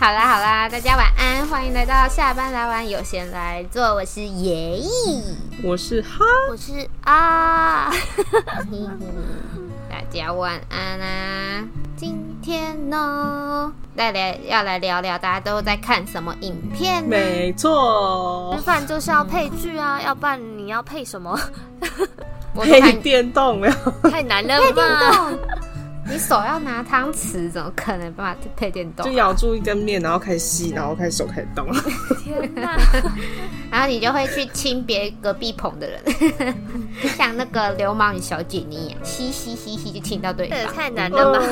好啦好啦，大家晚安，欢迎来到下班来玩，有闲来做。我是爷爷，我是哈，我是啊，大家晚安啊！今天呢，来来要来聊聊大家都在看什么影片呢？没错，吃饭就是要配剧啊，要不然你要配什么？配电动了，太难了吧？你手要拿汤匙，怎么可能办法配电动？就咬住一根面，然后开始吸，然后开始手开始动。天哪！然后你就会去亲别隔壁棚的人，像那个流氓与小姐一样，吸吸吸吸就亲到对方。这也太难了吧？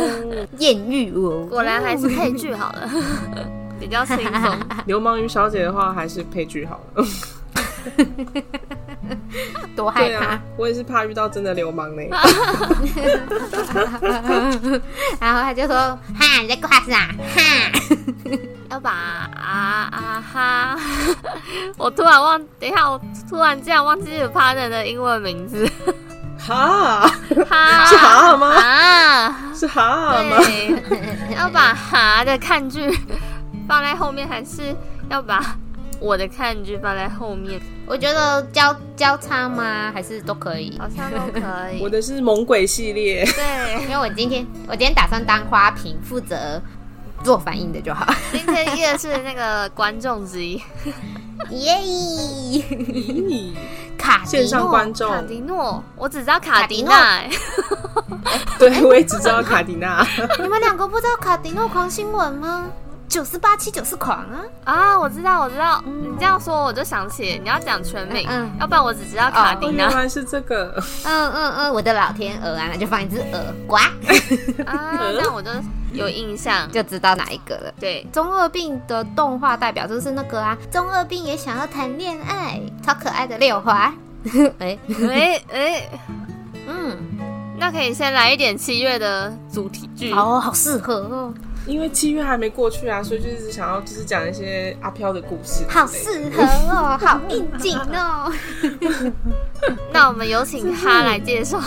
艳遇哦，果然还是配剧好了，比较轻松。流氓与小姐的话，还是配剧好了。多害怕！啊、我也是怕遇到真的流氓呢。然后他就说：“哈，你在干啥？哈，要把啊啊哈！”我突然忘，等一下，我突然这样忘记了 partner 的英文名字。哈哈是哈吗？啊，是哈吗？要把哈的看剧放在后面，还是要把？我的看剧放在后面，我觉得交交叉吗？还是都可以？好像都可以。我的是猛鬼系列，对，因为我今天我今天打算当花瓶，负责做反应的就好。今天也是那个观众之一，耶！卡迪诺线上观众，卡迪诺，我只知道卡迪娜。对，我也只知道卡迪娜。你们两个不知道卡迪诺狂新闻吗？九四八七九四狂啊！啊，我知道，我知道。嗯、你这样说，我就想起你要讲全名，嗯，要不然我只知道卡迪娜。哦、原来是这个。嗯嗯嗯，我的老天鹅啊，那就放一只鹅呱。啊，那我就有印象，就知道哪一个了。对，中二病的动画代表就是那个啊，中二病也想要谈恋爱，超可爱的六花。哎 哎哎，嗯，那可以先来一点七月的主题剧哦，好适合哦。因为七月还没过去啊，所以就一直想要就是讲一些阿飘的故事，好适合哦，好应景哦。那我们有请他来介绍，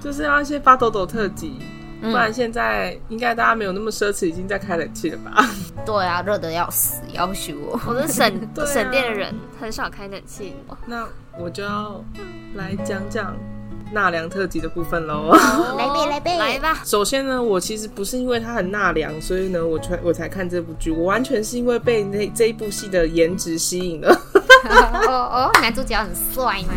就是要一些发抖抖特辑，不然现在应该大家没有那么奢侈，已经在开冷气了吧？对啊，热的要死，要许我。我是省省电的人，很少开冷气。那我就要来讲讲。纳凉特辑的部分喽，来呗来呗来吧。首先呢，我其实不是因为他很纳凉，所以呢，我才我才看这部剧，我完全是因为被那这一部戏的颜值吸引了。哦哦，男主角很帅吗？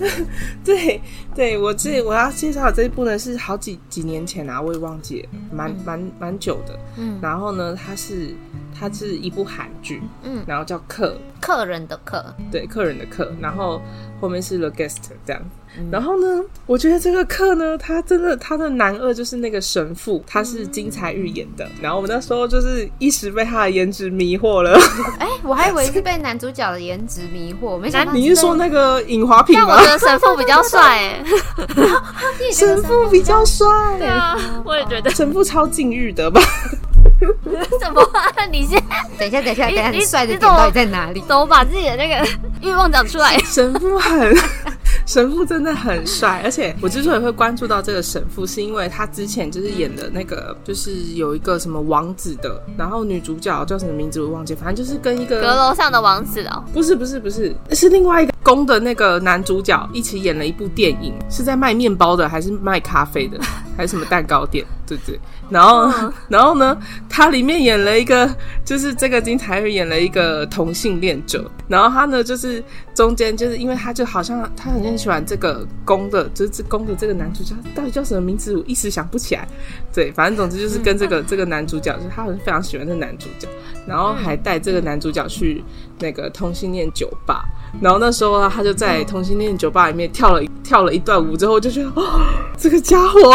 对对，我这我要介绍的这一部呢，是好几几年前啊，我也忘记了，蛮蛮蛮久的。嗯，然后呢，它是它是一部韩剧，嗯，然后叫客客人的客，对，客人的客，然后后面是 The Guest 这样。然后呢，我觉得这个课呢，他真的他的男二就是那个神父，他是金彩玉演的。然后我们那时候就是一时被他的颜值迷惑了。哎，我还以为是被男主角的颜值迷惑，没想到你是说那个尹华平吗？但我觉得神父比较帅，哎，神父比较帅，对啊，我也觉得神父超禁欲的吧？怎么？你先等一下，等一下，等一下，你帅的点到底在哪里？怎么把自己的那个欲望讲出来？神父很。神父真的很帅，而且我之所以会关注到这个神父，是因为他之前就是演的那个，就是有一个什么王子的，然后女主角叫什么名字我忘记，反正就是跟一个阁楼上的王子哦，不是不是不是，是另外一个宫的那个男主角一起演了一部电影，是在卖面包的还是卖咖啡的，还是什么蛋糕店？对对。然后，然后呢，他里面演了一个，就是这个金彩玉演了一个同性恋者。然后他呢，就是中间就是因为他就好像他很喜欢这个宫的，就是这宫的这个男主角，到底叫什么名字？我一时想不起来。对，反正总之就是跟这个这个 男主角，就是他好像非常喜欢这个男主角，然后还带这个男主角去那个同性恋酒吧。然后那时候他就在同性恋酒吧里面跳了跳了一段舞之后，就觉得哦，这个家伙。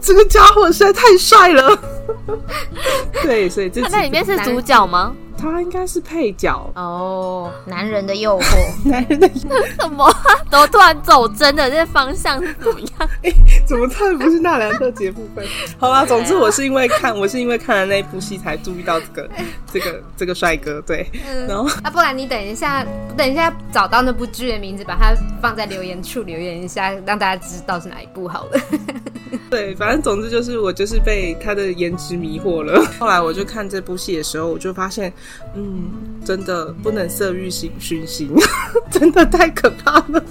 这个家伙实在太帅了，对，所以这他在里面是主角吗？他应该是配角哦，男人的诱惑，男人的诱惑 什么？都突然走真的这方向是怎么样？哎、欸，怎么突然不是纳兰特节部分？好吧，总之我是因为看，我是因为看了那部戏才注意到这个这个这个帅哥。对，嗯、然后啊，不然你等一下，等一下找到那部剧的名字，把它放在留言处留言一下，让大家知道是哪一部好了。对，反正总之就是我就是被他的颜值迷惑了。后来我就看这部戏的时候，我就发现，嗯，真的不能色欲熏心，真的太可怕了。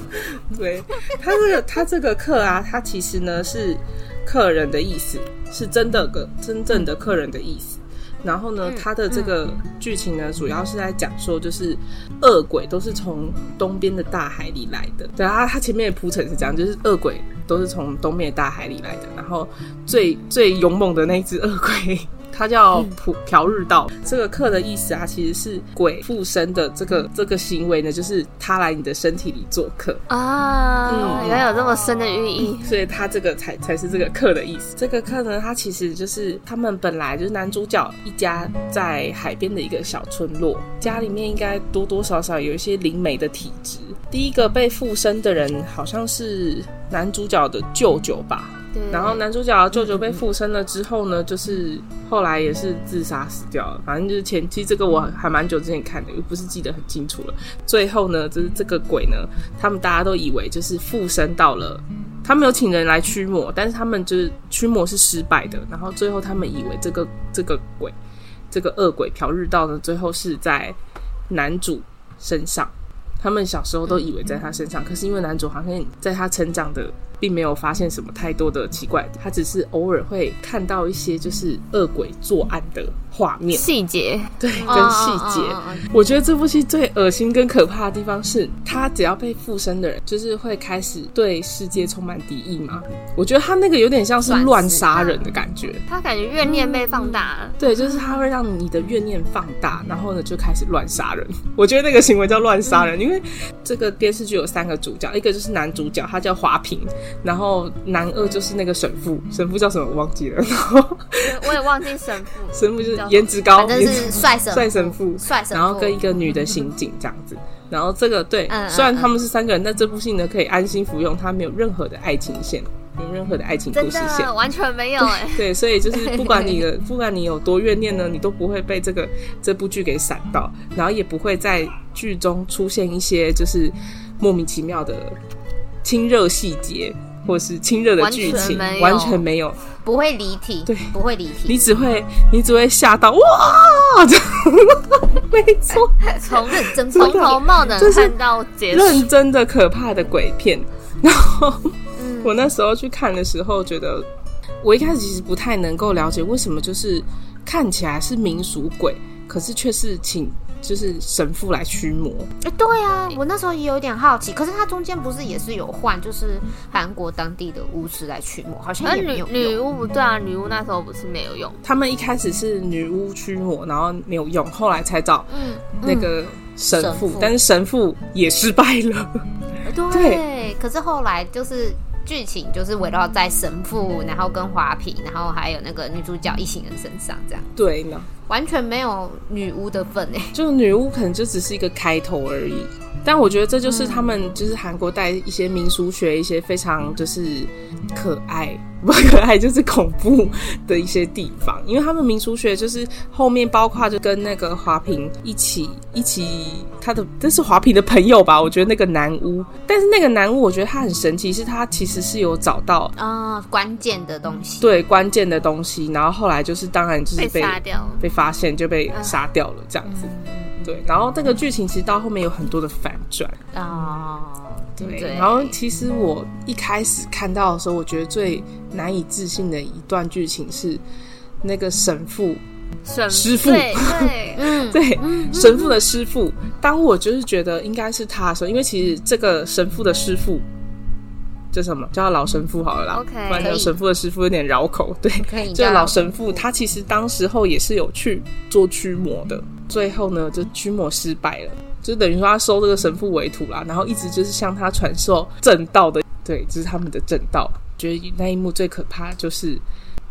对，他这个他这个客啊，他其实呢是客人的意思，是真的个真正的客人的意思。然后呢，他的这个剧情呢，主要是在讲说，就是恶鬼都是从东边的大海里来的。对啊，他前面的铺陈是这样，就是恶鬼都是从东面大海里来的。然后最最勇猛的那只鳄龟。他叫朴朴日道，这个“客”的意思啊，其实是鬼附身的这个这个行为呢，就是他来你的身体里做客啊。嗯，原来有这么深的寓意，所以他这个才才是这个“客”的意思。这个“客”呢，他其实就是他们本来就是男主角一家在海边的一个小村落，家里面应该多多少少有一些灵媒的体质。第一个被附身的人好像是男主角的舅舅吧。然后男主角舅舅被附身了之后呢，就是后来也是自杀死掉了。反正就是前期这个我还蛮久之前看的，又不是记得很清楚了。最后呢，就是这个鬼呢，他们大家都以为就是附身到了，他们有请人来驱魔，但是他们就是驱魔是失败的。然后最后他们以为这个这个鬼，这个恶鬼朴日道呢，最后是在男主身上。他们小时候都以为在他身上，可是因为男主好像在他成长的。并没有发现什么太多的奇怪，他只是偶尔会看到一些就是恶鬼作案的画面细节，对，跟细节。Oh, oh, oh, oh. 我觉得这部戏最恶心跟可怕的地方是，他只要被附身的人，就是会开始对世界充满敌意嘛。我觉得他那个有点像是乱杀人的感觉，他感觉怨念被放大了。嗯，对，就是他会让你的怨念放大，然后呢就开始乱杀人。我觉得那个行为叫乱杀人，嗯，因为这个电视剧有三个主角，一个就是男主角，他叫华平。然后男二就是那个神父，神父叫什么我忘记了。然后我也忘记神父，神父就是颜值高，反正是帅神帅神父，帅神父。然后跟一个女的刑警这样子。然后这个对，虽然他们是三个人，但这部戏呢可以安心服用，它没有任何的爱情线，没有任何的爱情故事线，完全没有哎。对，所以就是不管你的，不管你有多怨念呢，你都不会被这个这部剧给闪到，然后也不会在剧中出现一些就是莫名其妙的亲热细节。或是亲热的剧情，完全没有，不会离题，对，不会离题，你只会，你只会吓到哇！没错，从认真从头冒冷看到结束，认真的可怕的鬼片。然后，嗯、我那时候去看的时候，觉得我一开始其实不太能够了解为什么，就是看起来是民俗鬼，可是却是请。就是神父来驱魔，哎、欸，对啊，我那时候也有点好奇。可是他中间不是也是有换，就是韩国当地的巫师来驱魔，好像也没有女女巫不对啊，女巫那时候不是没有用。他们一开始是女巫驱魔，然后没有用，后来才找那个神父，嗯嗯、神父，但是神父也失败了。对，对可是后来就是。剧情就是围绕在神父，然后跟华平，然后还有那个女主角一行人身上，这样。对呢，完全没有女巫的份诶。就女巫可能就只是一个开头而已。但我觉得这就是他们，就是韩国带一些民俗学，一些非常就是可爱。不可爱就是恐怖的一些地方，因为他们民俗学就是后面包括就跟那个华平一起一起，他的这是华平的朋友吧？我觉得那个男巫，但是那个男巫我觉得他很神奇，是他其实是有找到啊关键的东西，对关键的东西，然后后来就是当然就是被杀掉，被发现就被杀掉了这样子，对，然后这个剧情其实到后面有很多的反转啊。对，对，然后其实我一开始看到的时候，我觉得最难以置信的一段剧情是那个神父，神师父，对，对，嗯，对，神父的师父。当我就是觉得应该是他的时候，因为其实这个神父的师傅叫什么？叫他老神父好了啦，OK，不然叫神父的师傅有点绕口。对，这个老神父他其实当时候也是有去做驱魔的，最后呢就驱魔失败了。就等于说他收这个神父为徒啦，然后一直就是向他传授正道的，对，这、就是他们的正道。觉得那一幕最可怕，就是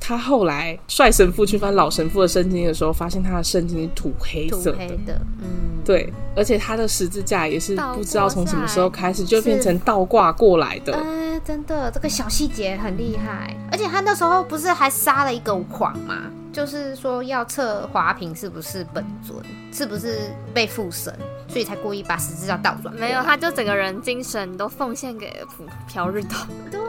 他后来帅神父去翻老神父的圣经的时候，发现他的圣经是土黑色的，土黑的，嗯，对，而且他的十字架也是不知道从什么时候开始就变成倒挂过来的。嗯，真的，这个小细节很厉害。而且他那时候不是还杀了一个狂吗？就是说要测华平是不是本尊，是不是被附身，所以才故意把十字架倒转。没有，他就整个人精神都奉献给了朴日斗。对。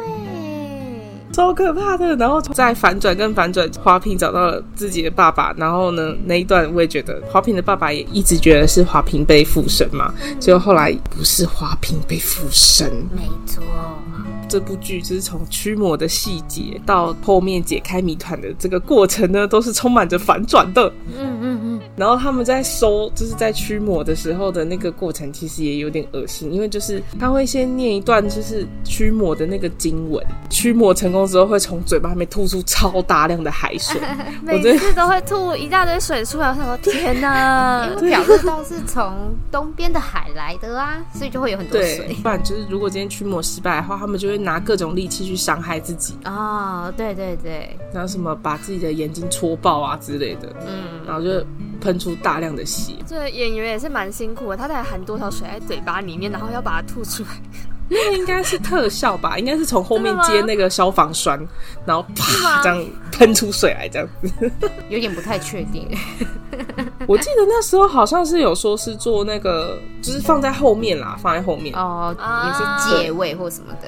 超可怕的，然后在反转跟反转，华平找到了自己的爸爸，然后呢，那一段我也觉得华平的爸爸也一直觉得是华平被附身嘛，结果后来不是华平被附身，没错。这部剧就是从驱魔的细节到后面解开谜团的这个过程呢，都是充满着反转的。嗯嗯嗯。然后他们在收，就是在驱魔的时候的那个过程，其实也有点恶心，因为就是他会先念一段就是驱魔的那个经文，驱魔成功之后会从嘴巴里面吐出超大量的海水，每次都会吐一大堆水出来。我想说天哪，因为表示都是从东边的海来的啊，所以就会有很多水。对，不然就是如果今天驱魔失败的话，他们就会拿各种利器去伤害自己哦，对对对，然后什么把自己的眼睛戳爆啊之类的，嗯，然后就喷出大量的血。这演员也是蛮辛苦的，他在含多少水在嘴巴里面，然后要把它吐出来。那个应该是特效吧？应该是从后面接那个消防栓，然后啪这样喷出水来，这样子。有点不太确定。我记得那时候好像是有说是做那个，就是放在后面啦，放在后面哦，也是借位或什么的。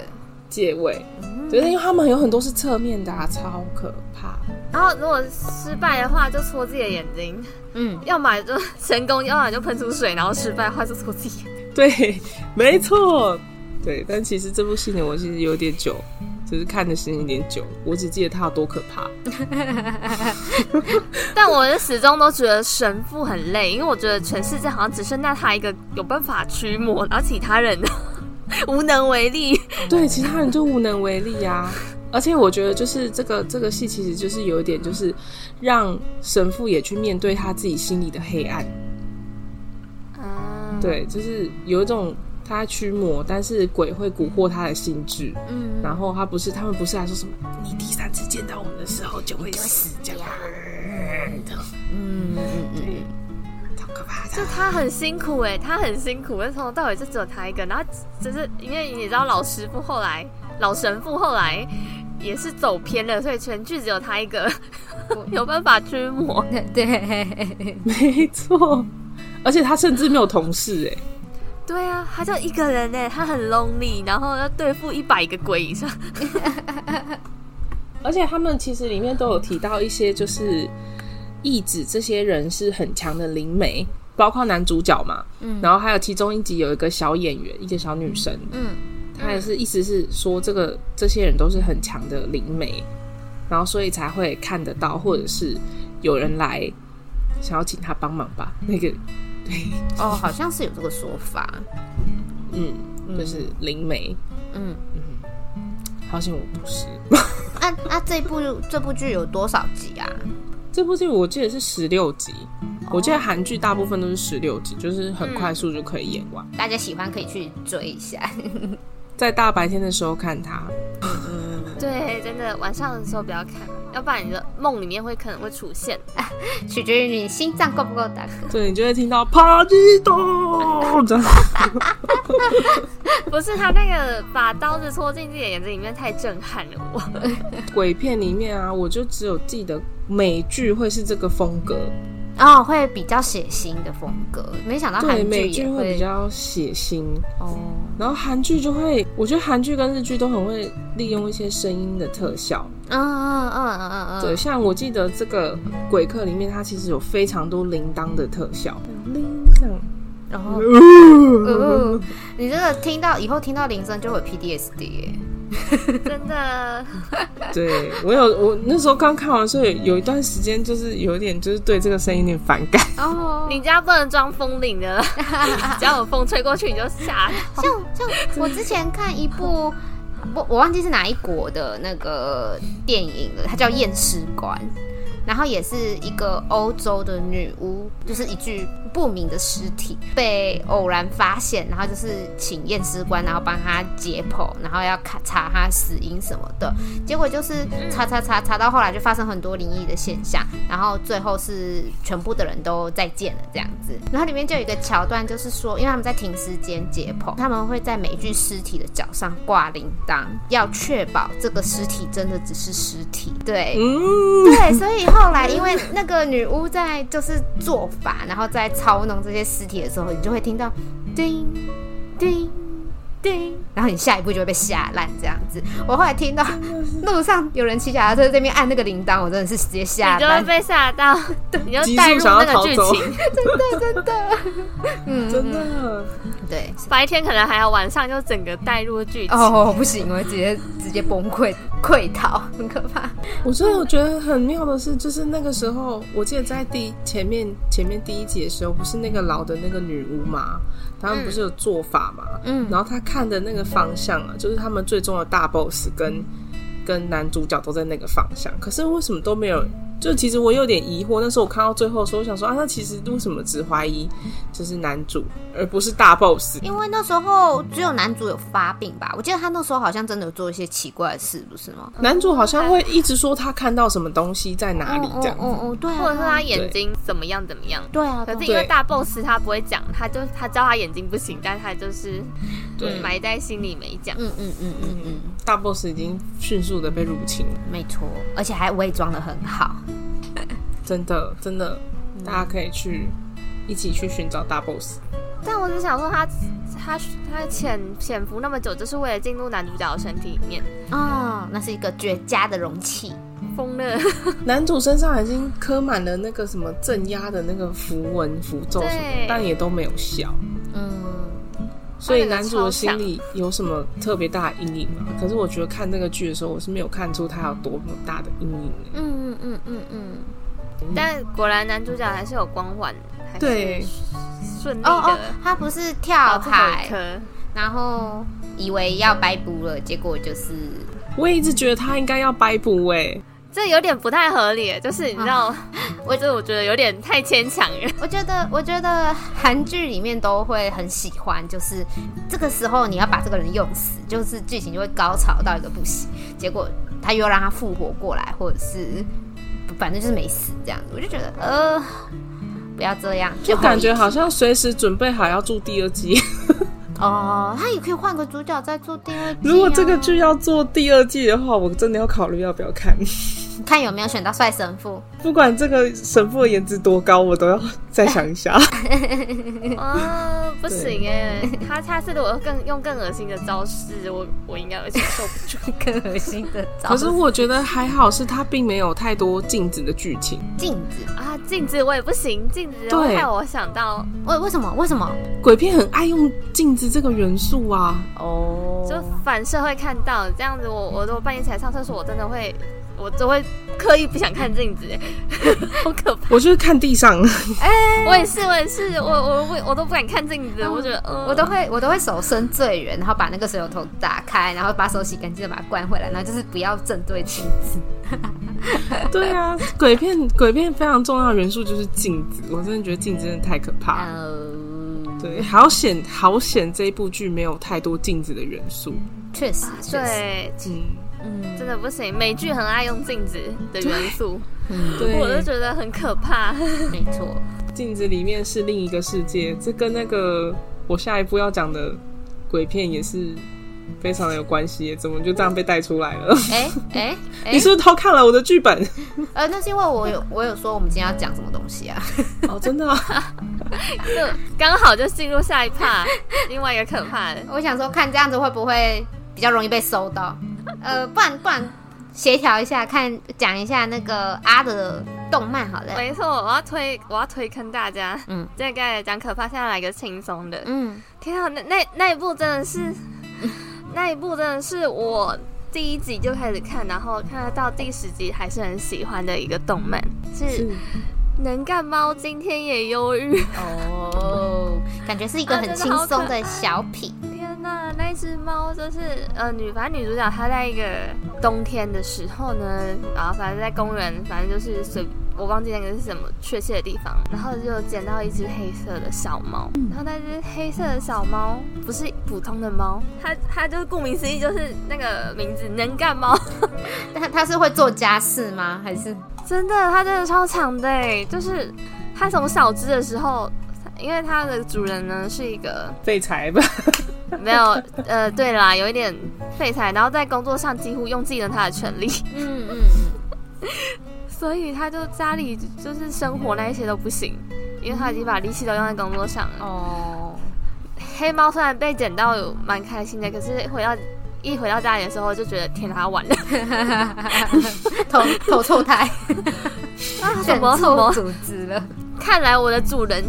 借位，对，因为他们有很多是侧面的啊，超可怕。然后如果失败的话，就戳自己的眼睛。嗯，要么就成功，要么就喷出水，然后失败的话就戳自己。对，没错。对，但其实这部戏呢，我其实有点久，就是看的时间有点久，我只记得他有多可怕。但我始终都觉得神父很累，因为我觉得全世界好像只剩下他一个有办法驱魔，然后其他人 无能为力。对，其他人就无能为力啊！而且我觉得，就是这个这个戏，其实就是有一点，就是让神父也去面对他自己心里的黑暗。啊，对，就是有一种。他驱魔，但是鬼会蛊惑他的心智。嗯，然后他不是，他们不是还说什么？你第三次见到我们的时候就会死掉。嗯嗯嗯，好可怕的。就他很辛苦哎，他很辛苦，从头到尾就只有他一个。然后只是因为你知道老师傅后来，老神父后来也是走偏了，所以全剧只有他一个 有办法驱魔。对，没错。而且他甚至没有同事哎。对啊，他就一个人呢，他很 lonely，然后要对付一百个鬼以上。而且他们其实里面都有提到一些，就是意指这些人是很强的灵媒，包括男主角嘛，嗯，然后还有其中一集有一个小演员，一个小女生，嗯，她也是意思是说这个这些人都是很强的灵媒，然后所以才会看得到，或者是有人来想要请他帮忙吧，那个对。哦，好像是有这个说法，嗯，就是灵媒，嗯。嗯，好像我不是。啊啊，这部这部剧有多少集啊？这部剧我记得是十六集，我记得韩剧大部分都是十六集，就是很快速就可以演完。大家喜欢可以去追一下，在大白天的时候看它。对，真的晚上的时候不要看，要不然你的梦里面会可能会出现，取决于你心脏够不够大。对，你就会听到帕基多这样。不是他那个把刀子戳进自己的眼睛里面太震撼了我。鬼片里面啊，我就只有记得美剧会是这个风格。哦，会比较血腥的风格，没想到韩剧也会，会比较血腥哦。然后韩剧就会，我觉得韩剧跟日剧都很会利用一些声音的特效。嗯嗯嗯嗯嗯嗯。对，像我记得这个《鬼客》里面，它其实有非常多铃铛的特效，铃铛。然后，呃、你这个听到以后听到铃声就会有 PTSD 耶。真的，对我有我那时候刚看完，所以有一段时间就是有点就是对这个声音有点反感。哦，你家不能装风铃的，只要有风吹过去你就吓。像像我之前看一部，我我忘记是哪一国的那个电影了，它叫《验尸官》。然后也是一个欧洲的女巫，就是一具不明的尸体被偶然发现，然后就是请验尸官，然后帮他解剖，然后要看查他死因什么的。结果就是查查查查到后来就发生很多灵异的现象，然后最后是全部的人都再见了这样子。然后里面就有一个桥段，就是说，因为他们在停尸间解剖，他们会在每具尸体的脚上挂铃铛，要确保这个尸体真的只是尸体。对，嗯、对，所以后来因为那个女巫在就是做法，然后在操弄这些尸体的时候，你就会听到叮叮。叮，然后你下一步就会被吓烂这样子。我后来听到路上有人骑脚踏车在这边按那个铃铛，我真的是直接吓烂，你就会被吓到，对，你就带入那个剧情，真的真的，嗯，真的，对，白天可能还要，晚上就整个带入剧情，哦，不行，我直接直接崩溃溃逃，很可怕。我真的我觉得很妙的是，就是那个时候，我记得在第前面前面第一集的时候，不是那个老的那个女巫吗？他们不是有做法嘛？嗯，然后他看的那个方向啊，就是他们最终的大 boss 跟跟男主角都在那个方向，可是为什么都没有？就其实我有点疑惑，那时候我看到最后的时候，我想说啊，那其实为什么只怀疑就是男主，而不是大 boss？因为那时候只有男主有发病吧？我记得他那时候好像真的有做一些奇怪的事，不是吗？男主好像会一直说他看到什么东西在哪里这样，哦哦，对，或者是他眼睛怎么样怎么样？对啊，可是因为大 boss 他不会讲，他就他知道他眼睛不行，但他就是对埋在心里没讲。嗯嗯嗯嗯嗯，大 boss 已经迅速的被入侵，没错，而且还伪装的很好。真的，真的，大家可以去一起去寻找大 boss。但我只想说他，他他他潜潜伏那么久，就是为了进入男主角的身体里面哦，那是一个绝佳的容器。疯了，男主身上已经刻满了那个什么镇压的那个符文符咒什么，对但也都没有效。嗯，所以男主的心里有什么特别大的阴影吗？可是我觉得看那个剧的时候，我是没有看出他有多么大的阴影。嗯嗯嗯嗯嗯。但果然男主角还是有光环，对，顺利的。哦哦，他不是跳海，然后以为要白补了，结果就是。我也一直觉得他应该要白补哎，这有点不太合理，就是你知道，我这我觉得有点太牵强了。我觉得，我觉得韩剧里面都会很喜欢，就是这个时候你要把这个人用死，就是剧情就会高潮到一个不行，结果他又让他复活过来，或者是。反正就是没死这样子，我就觉得呃，不要这样，就感觉好像随时准备好要做第二季。哦，他也可以换个主角再做第二季。如果这个剧要做第二季的话，我真的要考虑要不要看。看有没有选到帅神父。不管这个神父的颜值多高，我都要再想一下。哦，不行哎，他他是如果更用更恶心的招式，我我应该会承受不住 更恶心的招式。可是我觉得还好，是他并没有太多镜子的剧情。镜子啊，镜子我也不行，镜子会害我想到为为什么为什么鬼片很爱用镜子这个元素啊？哦，就反射会看到这样子，我我如果半夜起来上厕所，我真的会。我都会刻意不想看镜子，好可怕！我就是看地上，哎、欸，我也是，我也是，我我我我都不敢看镜子，嗯、我觉得，呃、我都会我都会手伸最远，然后把那个水龙头打开，然后把手洗干净的把它关回来，然后就是不要正对镜子。对啊，鬼片鬼片非常重要的元素就是镜子，我真的觉得镜子真的太可怕了。Uh、对，好险好险，这一部剧没有太多镜子的元素。确实，确实对，嗯。嗯，真的不行。美剧很爱用镜子的元素，嗯，对，我都觉得很可怕。没错，镜子里面是另一个世界，这跟那个我下一步要讲的鬼片也是非常的有关系。怎么就这样被带出来了？哎哎，你是不是偷看了我的剧本？呃，那是因为我有我有说我们今天要讲什么东西啊？哦，真的啊，就刚好就进入下一趴，另外一个可怕的。我想说，看这样子会不会比较容易被搜到？呃，不然不然，协调一下，看讲一下那个阿的动漫好了。没错，我要推我要推坑大家。嗯，这个讲可怕，现在来个轻松的。嗯，天啊，那那那一部真的是，嗯、那一部真的是我第一集就开始看，然后看到第十集还是很喜欢的一个动漫，是，是能干猫今天也忧郁哦，感觉是一个很轻松的小品。那那只猫就是呃女，反正女主角她在一个冬天的时候呢，然后反正在公园，反正就是随我忘记那个是什么确切的地方，然后就捡到一只黑色的小猫，然后那只黑色的小猫不是普通的猫，它它就是顾名思义就是那个名字能干猫，但它是会做家事吗？还是真的？它真的超强的哎，就是它从小只的时候，因为它的主人呢是一个废柴吧。没有，呃，对啦，有一点废柴，然后在工作上几乎用尽了他的全力，嗯嗯嗯，所以他就家里就是生活那一些都不行，因为他已经把力气都用在工作上了。哦，黑猫虽然被捡到有蛮开心的，可是回到一回到家里的时候就觉得天哪，完了，头头臭胎，啊，什么什么组织了？看来我的主人。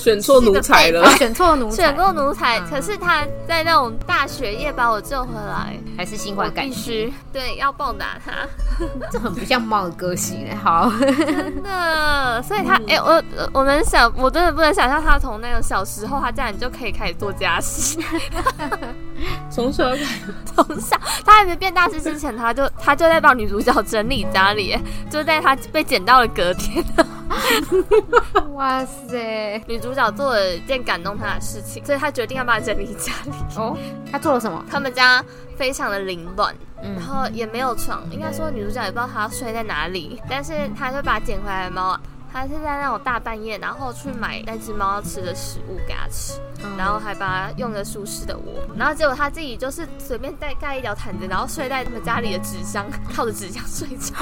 选错奴才了，选错奴才，选错奴才。可是他在那种大雪夜把我救回来，还是心怀感激。对，要报答他。这很不像猫的个性哎，好，真的。所以他，哎，我我们想，我真的不能想象他从那个小时候，他这样就可以开始做家事。从小，从小，他还没变大师之前，他就他就在帮女主角整理家里，就在他被捡到了隔天。哇塞，女主角做了一件感动他的事情，所以他决定要把它整理家里。哦，他做了什么？他们家非常的凌乱，嗯、然后也没有床，应该说女主角也不知道她要睡在哪里，但是她就把捡回来的猫。他是在那种大半夜，然后去买那只猫要吃的食物给他吃，嗯、然后还把它用个舒适的窝，然后结果他自己就是随便带盖一条毯子，然后睡在他们家里的纸箱，靠着纸箱睡觉，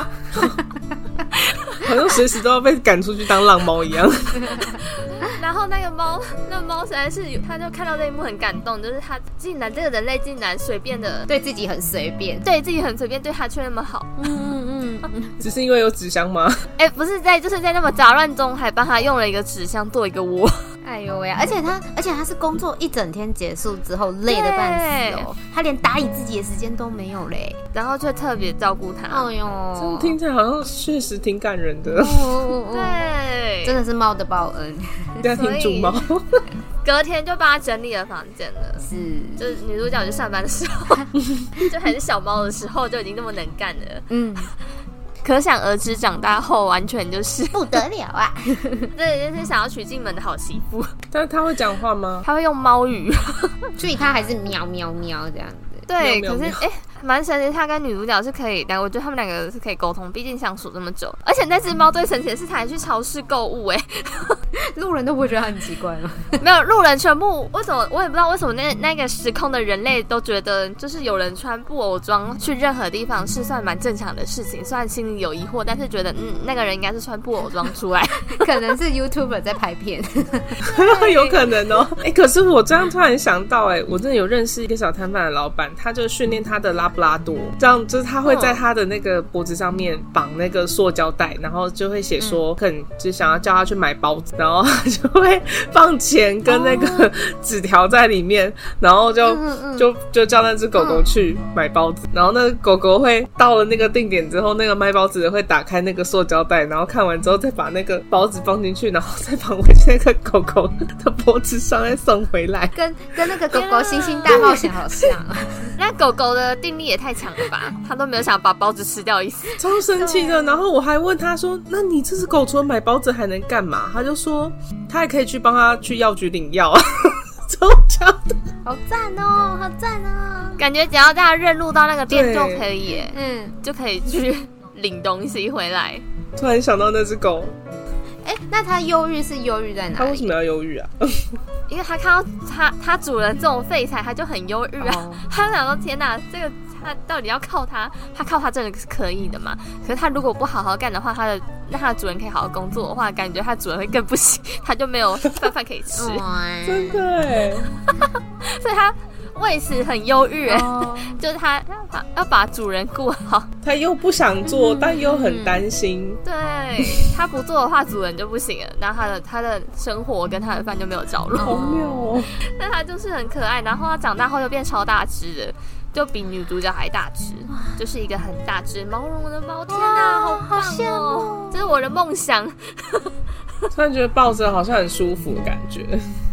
好像随时都要被赶出去当浪猫一样。然后那个猫，那猫实在是，他就看到这一幕很感动，就是他竟然这个人类竟然随便的对自己很随便，对自己很随便，对他却那么好。嗯，只是因为有纸箱吗？哎、欸，不是在，就是在那么。杂乱中还帮他用了一个纸箱做一个窝，哎呦喂！而且他，而且他是工作一整天结束之后累得半死哦，他连打理自己的时间都没有嘞，然后却特别照顾他。哎呦，听起来好像确实挺感人的。对，真的是猫的报恩，家庭主猫。隔天就帮他整理了房间了，是，就是女主角去上班的时候，就还是小猫的时候就已经那么能干了，嗯。可想而知，长大后完全就是不得了啊！对，就是想要娶进门的好媳妇。但是他会讲话吗？他会用猫语，所以他还是喵喵喵这样子。对，可是哎。欸蛮神奇，他跟女主角是可以，但我觉得他们两个是可以沟通，毕竟相处这么久。而且那只猫最神奇的是，它还去超市购物，哎，路人都不会觉得它很奇怪吗？没有，路人全部为什么？我也不知道为什么那那个时空的人类都觉得，就是有人穿布偶装去任何地方是算蛮正常的事情。虽然心里有疑惑，但是觉得嗯，那个人应该是穿布偶装出来，可能是 YouTuber 在拍片，有可能哦。哎，可是我这样突然想到，哎，我真的有认识一个小摊贩的老板，他就训练他的拉。布拉多。这样，就是他会在他的那个脖子上面绑那个塑胶袋，然后就会写说，很就想要叫他去买包子，然后 就会放钱跟那个纸条在里面，然后就就就叫那只狗狗去买包子，然后那个狗狗会到了那个定点之后，那个卖包子的会打开那个塑胶袋，然后看完之后再把那个包子放进去，然后再绑回去那个狗狗的脖子上，再送回来，跟跟那个狗狗星星大冒险好像。啊，那狗狗的定。力也太强了吧！他都没有想把包子吃掉的意思，超生气的。然后我还问他说：“那你这只狗除了买包子还能干嘛？”他就说：“他还可以去帮他去药局领药。”超强的，好赞哦，好赞哦！感觉只要大家认路到那个店就可以，嗯，就可以去领东西回来。突然想到那只狗。哎，那他忧郁是忧郁在哪里？他为什么要忧郁啊？因为他看到他他主人这种废材，他就很忧郁啊。Oh. 他想说：天哪，这个他到底要靠他？他靠他真的是可以的嘛？可是他如果不好好干的话，他的那他的主人可以好好工作的话，感觉他主人会更不行，他就没有饭饭可以吃。真的耶，所以他。为此很忧郁，哦、就是他要把要把主人顾好，他又不想做，嗯、但又很担心。对，他不做的话，主人就不行了，然后他的他的生活跟他的饭就没有着落。好妙哦！但他就是很可爱，然后他长大后又变超大只的，就比女主角还大只，就是一个很大只毛茸茸的猫。天哪，好棒哦！这是我的梦想。突然觉得抱着好像很舒服的感觉。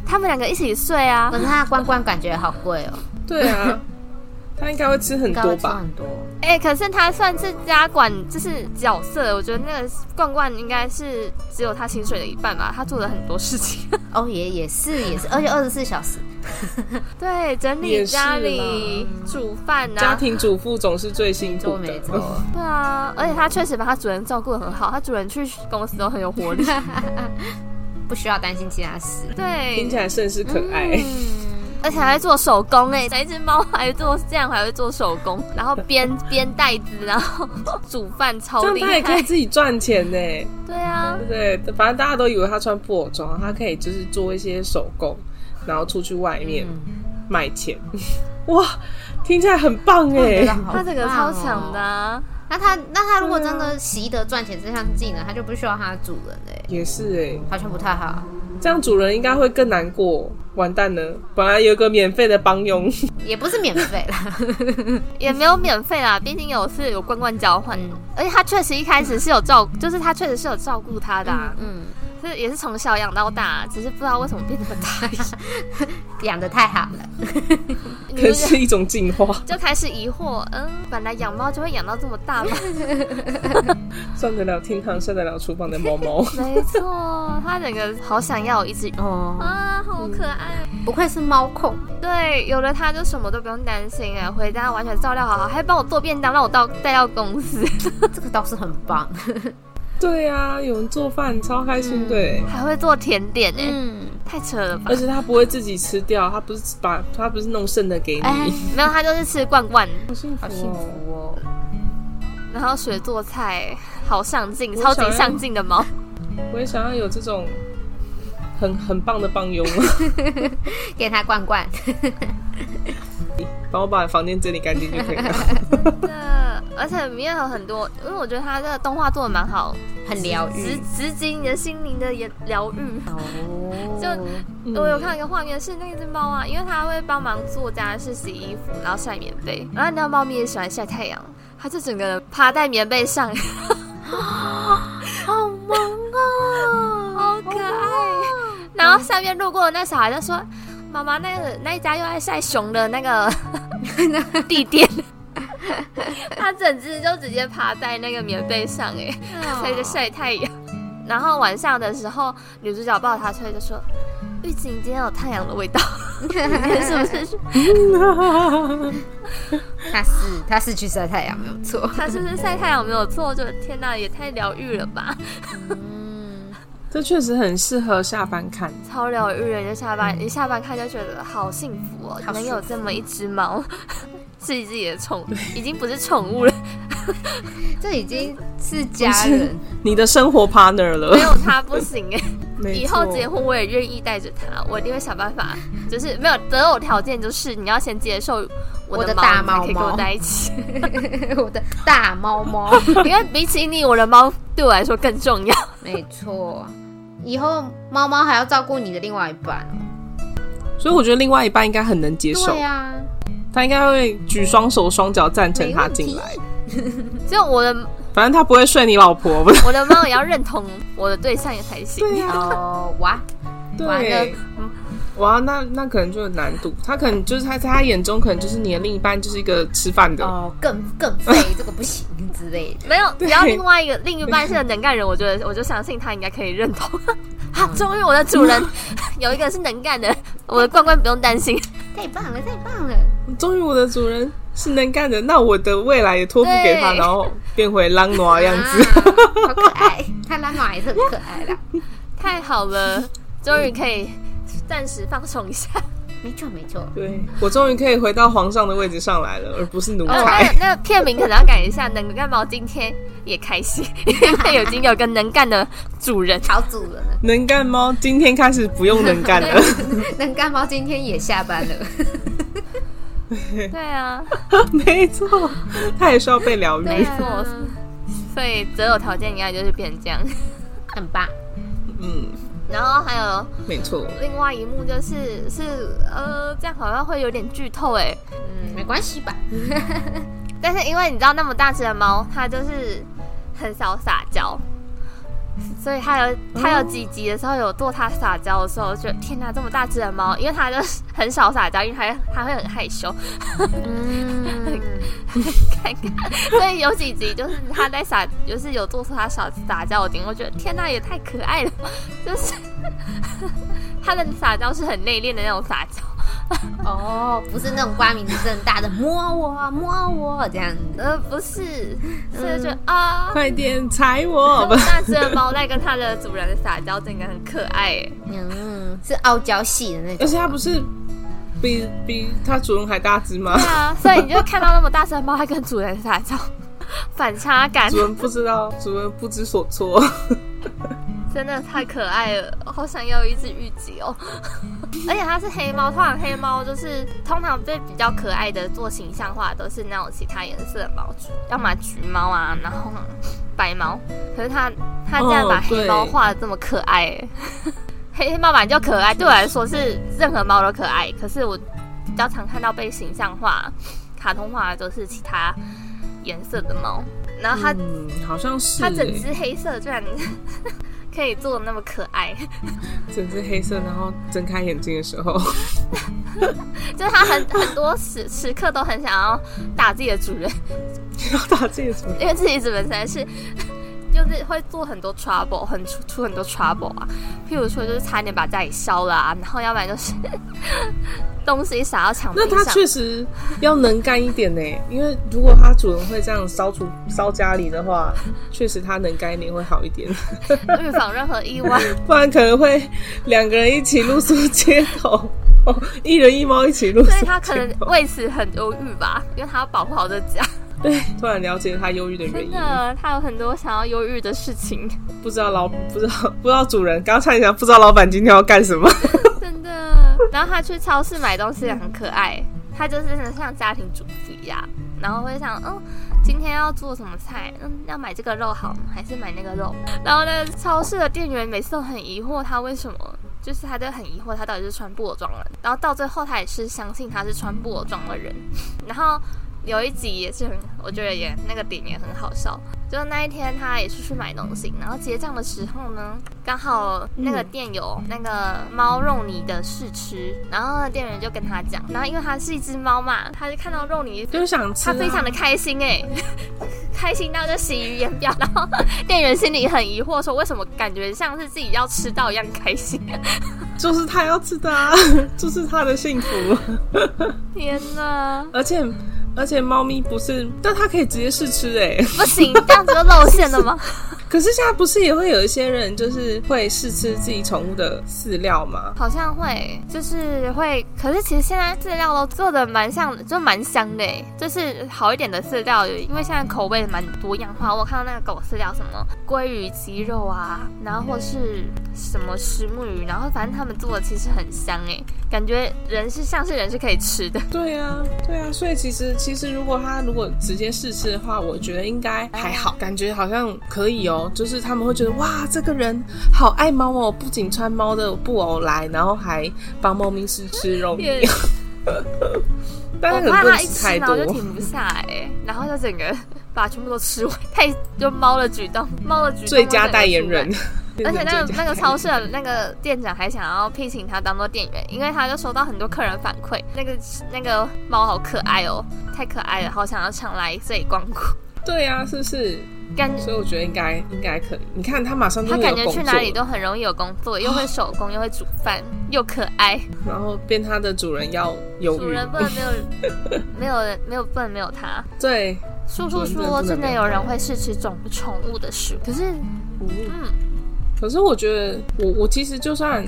他们两个一起睡啊，可是他的罐罐感觉好贵哦。对啊，他应该会吃很多吧？很多。哎、欸，可是他算是家管，就是角色。我觉得那个罐罐应该是只有他薪水的一半吧。他做了很多事情。哦，也也是也是，而且二十四小时。对，整理家里、煮饭啊。家庭主妇总是最辛苦的，没错。对啊，而且他确实把他主人照顾的很好，他主人去公司都很有活力，不需要担心其他事。对，听起来甚是可爱。嗯而且还会做手工哎，一只猫还会做这样，还会做手工，然后编编袋子，然后煮饭，超厉害。这样他也可以自己赚钱呢。对啊，对对，反正大家都以为他穿布偶装，他可以就是做一些手工，然后出去外面卖钱。嗯、哇，听起来很棒哎，他这个超强的、啊。那他那他如果真的习得赚钱这项技能，他就不需要他的主人嘞。也是哎，好像不太好。这样主人应该会更难过，完蛋了！本来有个免费的帮佣，也不是免费啦，也没有免费啦，毕竟有是有罐罐交换，而且他确实一开始是有照，就是他确实是有照顾他的、啊，嗯。嗯是也是从小养到大，只是不知道为什么变这么大，养的太好了，可能是一种进化。就开始疑惑，嗯，本来养猫就会养到这么大吗？上得了厅堂，下得了厨房的猫猫。没错，它整个好想要一只哦啊，好可爱，嗯、不愧是猫控。对，有了它就什么都不用担心哎，回家完全照料好好，还帮我做便当，让我到带到公司，这个倒是很棒。对呀、啊，有人做饭超开心，对、嗯，还会做甜点呢，嗯，太扯了吧！而且他不会自己吃掉，他不是把他不是弄剩的给你，欸、没有，他就是吃罐罐，好幸福、哦，好幸福哦。然后学做菜，好上进，超级上进的猫。我也想要有这种很很棒的帮佣，给他罐罐。帮我把房间整理干净就可以了。对，而且里面有很多，因为我觉得他这个动画做的蛮好，很疗愈，直直击你的心灵的也疗愈。哦，就我有看一个画面，是那只猫啊，因为它会帮忙做家事、洗衣服，然后晒棉被。然后那猫咪也喜欢晒太阳，它就整个趴在棉被上，好萌啊，好可爱。然后下面路过的那小孩就说。妈妈，那个那一家又爱晒熊的那个 地垫，它整只就直接趴在那个棉被上，哎，晒着晒太阳。然后晚上的时候，女主角抱它出来就说：“玉子，你今天有太阳的味道，是不是？” 他是他是去晒太阳没有错，他是不是晒太阳没有错？就天哪，也太疗愈了吧！这确实很适合下班看，超疗愈人。就下班一下班看就觉得好幸福哦，能有这么一只猫，是自己的宠物，已经不是宠物了，这已经是家人，你的生活 partner 了。没有它不行哎，以后结婚我也愿意带着它，我一定会想办法。就是没有择偶条件，就是你要先接受我的大猫猫可以跟我在一起，我的大猫猫，因为比起你，我的猫对我来说更重要。没错。以后猫猫还要照顾你的另外一半哦，所以我觉得另外一半应该很能接受。对呀，他应该会举双手双脚赞成他进来。就我的，反正他不会睡你老婆。我的猫也要认同我的对象也才行。对啊，哦，哇，对。哇，那那可能就有难度。他可能就是他在他眼中，可能就是你的另一半就是一个吃饭的哦，更更废，这个不行之类的。没有，只要另外一个另一半是个能干人，我觉得我就相信他应该可以认同。啊，终于我的主人有一个是能干的，我的罐罐不用担心。太棒了，太棒了！终于我的主人是能干的，那我的未来也托付给他，然后变回狼奴的样子，好可爱。他狼奴也是很可爱的，太好了，终于可以。暂时放松一下，没错没错。对，我终于可以回到皇上的位置上来了，而不是奴才。呃、那那个片名可能要改一下，能干猫今天也开心，因为已经有个能干的主人，好主人了。能干猫今天开始不用能干了，能干猫今天也下班了。对啊，没错，他也需要被疗愈。没错，所以择偶条件应该就是变这样，很棒。嗯。然后还有，没错，另外一幕就是是呃，这样好像会有点剧透哎，嗯，没关系吧。但是因为你知道那么大只的猫，它就是很少撒娇，所以他有他有几集的时候有做他撒娇的时候，觉得天哪，这么大只的猫，因为他就是很少撒娇，因为他他会很害羞。嗯，看看，所以有几集就是他在撒，就是有做出他撒撒娇的点，我觉得天哪，也太可爱了，就是 他的撒娇是很内敛的那种撒娇。哦，不是那种光明正大的摸我摸我这样子，呃，不是，是就啊，快点踩我！那只猫在跟它的主人撒娇，真的很可爱，嗯，是傲娇系的那种，而且它不是比比它主人还大只吗？对啊，所以你就看到那么大只的猫还跟主人撒娇，反差感，主人不知道，主人不知所措。真的太可爱了，好想要一只玉吉哦！而且它是黑猫，通常黑猫就是通常被比较可爱的做形象化都是那种其他颜色的猫，要么橘猫啊，然后白猫。可是它它竟然把黑猫画的这么可爱，黑黑猫本来就可爱，对我来说是任何猫都可爱。可是我比较常看到被形象化、卡通化的都是其他颜色的猫，然后它、嗯、好像是它整只黑色，居然。可以做的那么可爱，整只黑色，然后睁开眼睛的时候，就是他很很多时时刻都很想要打自己的主人，要打自己的主人，因为自己主人实在是 就是会做很多 trouble，很出出很多 trouble 啊，譬如说就是差点把家里烧了啊，然后要不然就是。东西撒到墙壁上，那它确实要能干一点呢。因为如果它主人会这样烧出烧家里的话，确实它能干一点会好一点，预防任何意外。不然可能会两个人一起露宿街头，哦，一人一猫一起露宿。所以它可能为此很忧郁吧，因为它要保护好这家。对，突然了解他忧郁的原因。真的，他有很多想要忧郁的事情。不知道老不知道不知道主人，刚刚差一点不知道老板今天要干什么。真的。然后他去超市买东西也很可爱，他就是像家庭主妇一样，然后会想，嗯，今天要做什么菜？嗯，要买这个肉好还是买那个肉？然后呢，超市的店员每次都很疑惑他为什么，就是他都很疑惑他到底是穿布偶装的人，然后到最后他也是相信他是穿布偶装的人，然后。有一集也是很，我觉得也那个点也很好笑。就那一天他也是去买东西，然后结账的时候呢，刚好那个店有那个猫肉泥的试吃，然后店员就跟他讲，然后因为他是一只猫嘛，他就看到肉泥就想吃，啊，他非常的开心哎，欸，开心到就喜于言表。然后店员心里很疑惑，说为什么感觉像是自己要吃到一样开心？就是他要吃的，啊，就是他的幸福。天哪！而且。而且猫咪不是，但它可以直接试吃哎，不行，这样子就露馅了吗？可是现在不是也会有一些人就是会试吃自己宠物的饲料吗？好像会，就是会。可是其实现在饲料都做的蛮像，就蛮香的，就是好一点的饲料，因为现在口味蛮多样化。我看到那个狗饲料，什么鲑鱼鸡肉啊，然后或是什么石目鱼，然后反正他们做的其实很香哎，感觉人是像是人是可以吃的。对啊，对啊，所以其实其实如果他如果直接试吃的话，我觉得应该还好，感觉好像可以哦。就是他们会觉得哇，这个人好爱猫哦，不仅穿猫的布偶来，然后还帮猫咪试吃肉泥。但是我怕他一吃，然后就停不下来，然后就整个把全部都吃完。太就猫的举动，猫的举动。最佳代言人。而且那个那个超市的那个店长还想要聘请他当做店员，因为他就收到很多客人反馈，那个那个猫好可爱哦，太可爱了，好想要常来这里光顾。对呀、啊，是不是？感所以我觉得应该应该可以。你看他马上他感觉去哪里都很容易有工作，又会手工，又会煮饭，又可爱。然后变他的主人要有主人不能没有 没有人没有不能没有他。对，叔叔说真的有人会试吃种宠物的食物，可是嗯，可是我觉得我我其实就算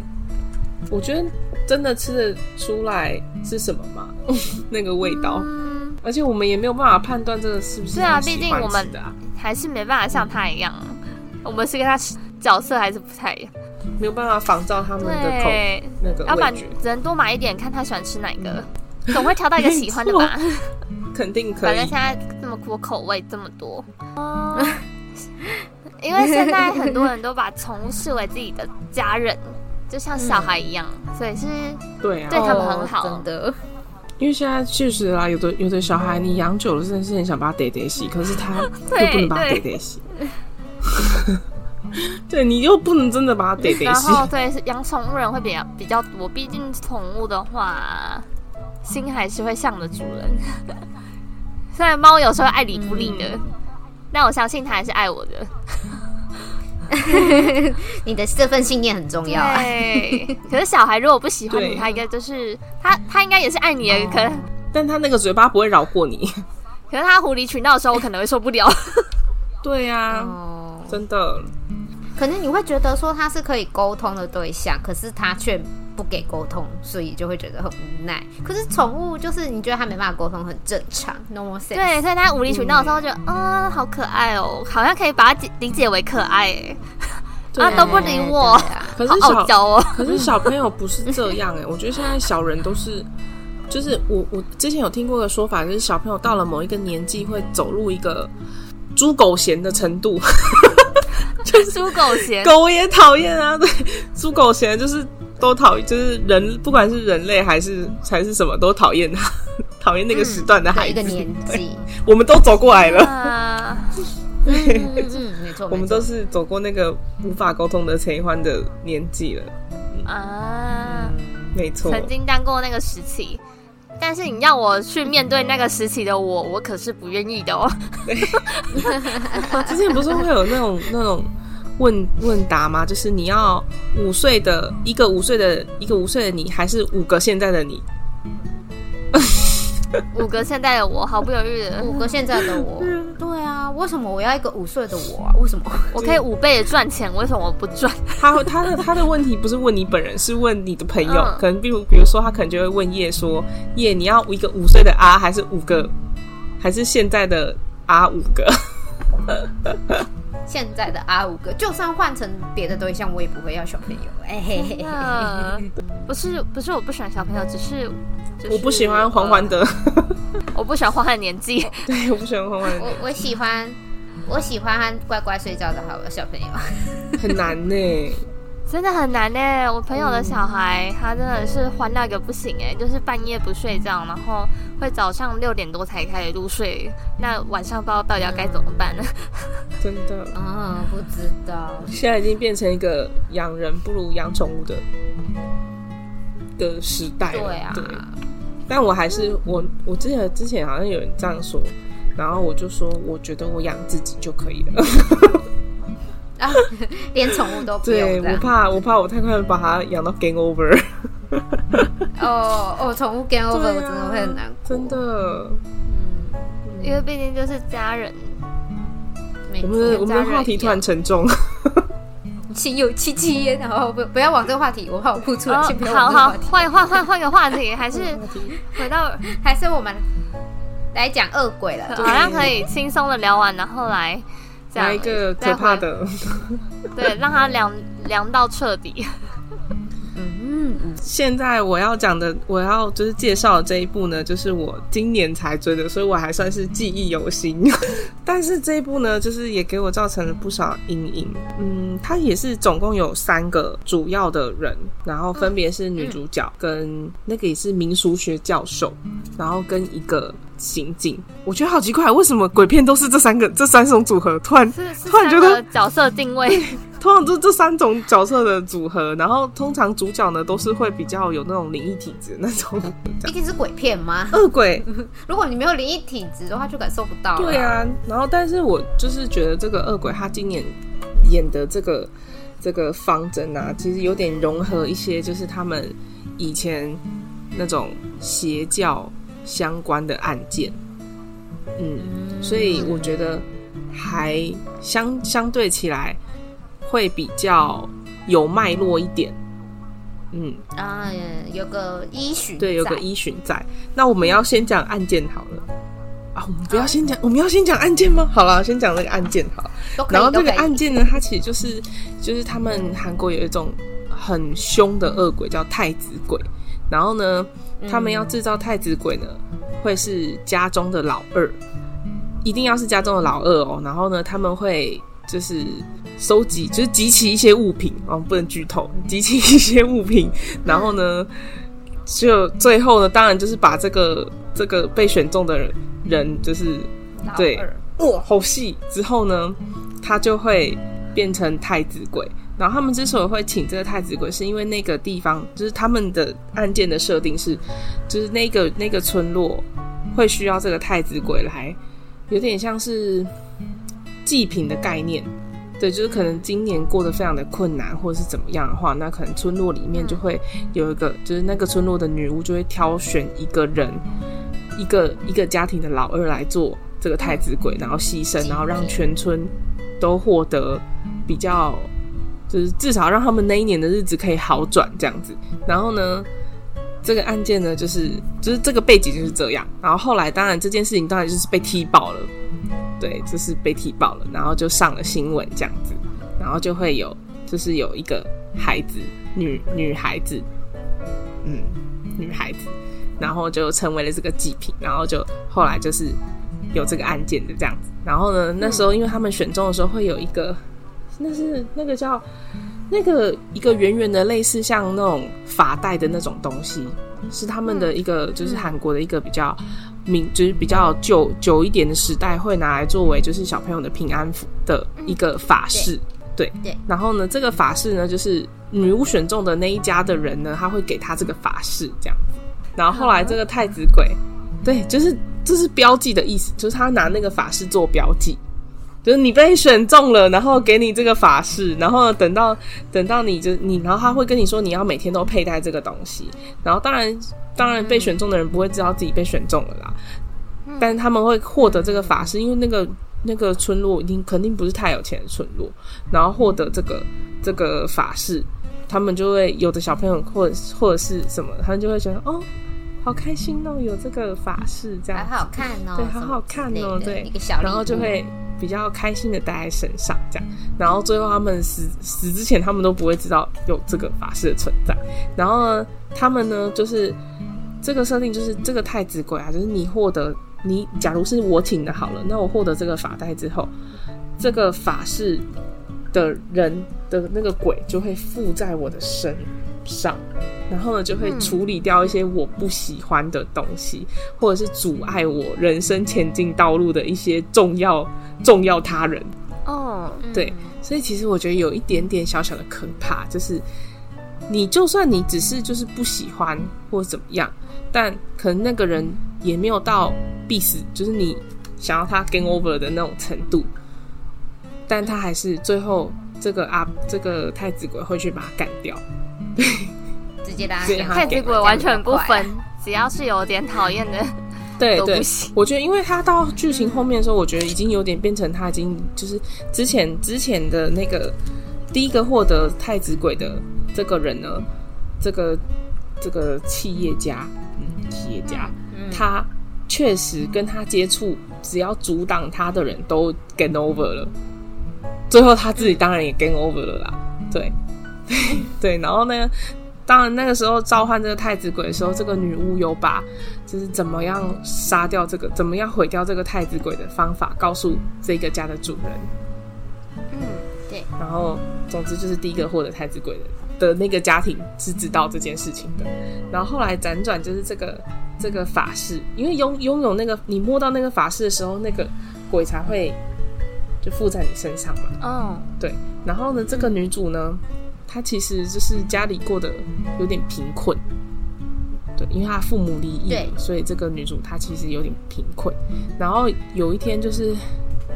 我觉得真的吃的出来是什么嘛，那个味道。嗯。而且我们也没有办法判断这个是不是是啊，毕竟我们还是没办法像他一样，我们是跟他角色还是不太一样，没有办法仿照他们的口那个，要不然只能多买一点，看他喜欢吃哪个，总会挑到一个喜欢的吧？肯定可以。反正现在这么多口味这么多，因为现在很多 人都把宠物视为自己的家人，就像小孩一样，所以是对对他们很好，真的。因为现在确实啦，有的有的小孩你养久了，真的是很想把他逮逮洗，可是他又不能把他逮逮洗。对，你又不能真的把它逮逮然后对，是养宠物人会比较比较多，毕竟宠物的话，心还是会向着主人。虽然猫有时候爱理不理的，嗯、但我相信他还是爱我的。你的这份信念很重要。对，可是小孩如果不喜欢你，他应该就是他，他应该也是爱你的，可能。但他那个嘴巴不会饶过你。可是他无理取闹的时候，我可能会受不了。对呀、啊，真的。可能你会觉得说他是可以沟通的对象，可是他却不给沟通，所以就会觉得很无奈。可是宠物就是你觉得它没办法沟通，很正常，normal sense。对，所以他无理取闹的时候就，就、嗯、啊，好可爱哦，好像可以把它理解为可爱哎。啊，都不理我，啊、可是小傲娇哦。可是小朋友不是这样哎，我觉得现在小人都是。就是我我之前有听过的说法，就是小朋友到了某一个年纪会走入一个猪狗嫌的程度，就是猪狗嫌，狗也讨厌啊，对，猪狗嫌就是都讨厌，就是人不管是人类还是还是什么都讨厌他，讨厌那个时段的孩子。嗯、一个年纪，我们都走过来了，啊、对，嗯，没错，我们都是走过那个无法沟通的陈欢的年纪了，啊，没错，曾经当过那个时期。但是你让我去面对那个时期的我，我可是不愿意的哦。对，之前不是会有那种那种问问答吗？就是你要五岁的一个五岁的一个五岁的你，还是五个现在的你？五个现在的我，毫不犹豫的。五个现在的我，对啊，为什么我要一个五岁的我啊？为什么我可以五倍的赚钱？为什么我不赚？他他的他的问题不是问你本人，是问你的朋友。嗯、可能比如比如说，他可能就会问叶说：“叶，你要一个五岁的啊，还是五个，还是现在的啊五个？” 现在的阿五哥，就算换成别的对象，我也不会要小朋友。哎嘿嘿嘿，不是不是，我不喜欢小朋友，只是。就是、我不喜欢欢欢的，我不喜欢欢欢的年纪。对，我不喜欢欢欢。我我喜欢，我喜欢乖乖睡觉的好了小朋友。很难呢，真的很难呢。我朋友的小孩，他真的是欢那个不行哎，就是半夜不睡觉，然后会早上六点多才开始入睡。那晚上不知道到底要该怎么办呢？真的啊，不知道。现在已经变成一个养人不如养宠物的的时代了。对啊。对但我还是我，我记得之前好像有人这样说，然后我就说，我觉得我养自己就可以了。啊，连宠物都不用。对，我怕，我怕我太快把它养到 game over。哦哦，宠物 game over，、啊、我真的会很难过。真的，嗯，因为毕竟就是家人。我们的我们的话题突然沉重。心有戚戚焉，然后不不要往这个话题，我怕我哭出来。先不要好好换换换换个话题，还是回到还是我们来讲恶鬼了，好像可以轻松的聊完，然后来讲一个可怕的，对，让他凉凉到彻底。嗯现在我要讲的，我要就是介绍的这一部呢，就是我今年才追的，所以我还算是记忆犹新。但是这一部呢，就是也给我造成了不少阴影。嗯，它也是总共有三个主要的人，然后分别是女主角跟那个也是民俗学教授，然后跟一个刑警。我觉得好奇怪，为什么鬼片都是这三个这三种组合？突然突然觉得角色定位。通常就这三种角色的组合，然后通常主角呢都是会比较有那种灵异体质那种。毕竟是鬼片吗？恶鬼。如果你没有灵异体质的话，就感受不到。对啊，然后但是我就是觉得这个恶鬼他今年演的这个这个方针啊，其实有点融合一些就是他们以前那种邪教相关的案件。嗯，所以我觉得还相相对起来。会比较有脉络一点，嗯啊，有个依循，对，有个依循在。那我们要先讲案件好了啊，我们不要先讲，我们要先讲案件吗？好了，先讲那个案件好。然后这个案件呢，它其实就是就是他们韩国有一种很凶的恶鬼叫太子鬼，然后呢，他们要制造太子鬼呢，会是家中的老二，一定要是家中的老二哦。然后呢，他们会。就是收集，就是集齐一些物品哦，不能剧透，集齐一些物品，然后呢，就最后呢，当然就是把这个这个被选中的人，人就是对，哇，好细。之后呢，他就会变成太子鬼。然后他们之所以会请这个太子鬼，是因为那个地方就是他们的案件的设定是，就是那个那个村落会需要这个太子鬼来，有点像是祭品的概念。对，就是可能今年过得非常的困难，或者是怎么样的话，那可能村落里面就会有一个，就是那个村落的女巫就会挑选一个人，一个一个家庭的老二来做这个太子鬼，然后牺牲，然后让全村都获得比较。就是至少让他们那一年的日子可以好转这样子，然后呢，这个案件呢，就是就是这个背景就是这样，然后后来当然这件事情当然就是被踢爆了，对，就是被踢爆了，然后就上了新闻这样子，然后就会有就是有一个孩子女女孩子，嗯，女孩子，然后就成为了这个祭品，然后就后来就是有这个案件的这样子，然后呢，那时候因为他们选中的时候会有一个。那是那个叫那个一个圆圆的，类似像那种发带的那种东西，是他们的一个，就是韩国的一个比较明，就是比较久久一点的时代会拿来作为就是小朋友的平安符的一个法式，对对。然后呢，这个法式呢，就是女巫选中的那一家的人呢，他会给他这个法式这样子。然后后来这个太子鬼，对，就是这是标记的意思，就是他拿那个法式做标记。就是你被选中了，然后给你这个法式，然后等到等到你就你，然后他会跟你说你要每天都佩戴这个东西，然后当然当然被选中的人不会知道自己被选中了啦，但是他们会获得这个法式，因为那个那个村落一定肯定不是太有钱的村落，然后获得这个这个法式，他们就会有的小朋友或者或者是什么，他们就会觉得哦，好开心哦，有这个法式这样，好好看哦，对，好好看哦，对，一个小，然后就会。比较开心的戴在身上，这样，然后最后他们死死之前，他们都不会知道有这个法式的存在。然后呢，他们呢，就是这个设定，就是这个太子鬼啊，就是你获得你，假如是我请的好了，那我获得这个法带之后，这个法式的人的那个鬼就会附在我的身上，然后呢，就会处理掉一些我不喜欢的东西，嗯、或者是阻碍我人生前进道路的一些重要重要他人。哦，对，所以其实我觉得有一点点小小的可怕，就是你就算你只是就是不喜欢或怎么样，但可能那个人也没有到必死，就是你想要他 game over 的那种程度，但他还是最后这个啊这个太子鬼会去把他干掉。直接拉太子鬼完全不分，只要是有点讨厌的，对对，我觉得，因为他到剧情后面的时候，我觉得已经有点变成他已经就是之前之前的那个第一个获得太子鬼的这个人呢，这个这个企业家，嗯，企业家，嗯、他确实跟他接触，只要阻挡他的人都 gain over 了，最后他自己当然也 gain over 了啦，对。对，然后呢，当然那个时候召唤这个太子鬼的时候，这个女巫有把就是怎么样杀掉这个，怎么样毁掉这个太子鬼的方法告诉这个家的主人。嗯，对。然后，总之就是第一个获得太子鬼的的那个家庭是知道这件事情的。然后后来辗转就是这个这个法师，因为拥拥有那个你摸到那个法师的时候，那个鬼才会就附在你身上嘛。哦，对。然后呢，这个女主呢？他其实就是家里过得有点贫困，对，因为他父母离异，对，所以这个女主她其实有点贫困。然后有一天，就是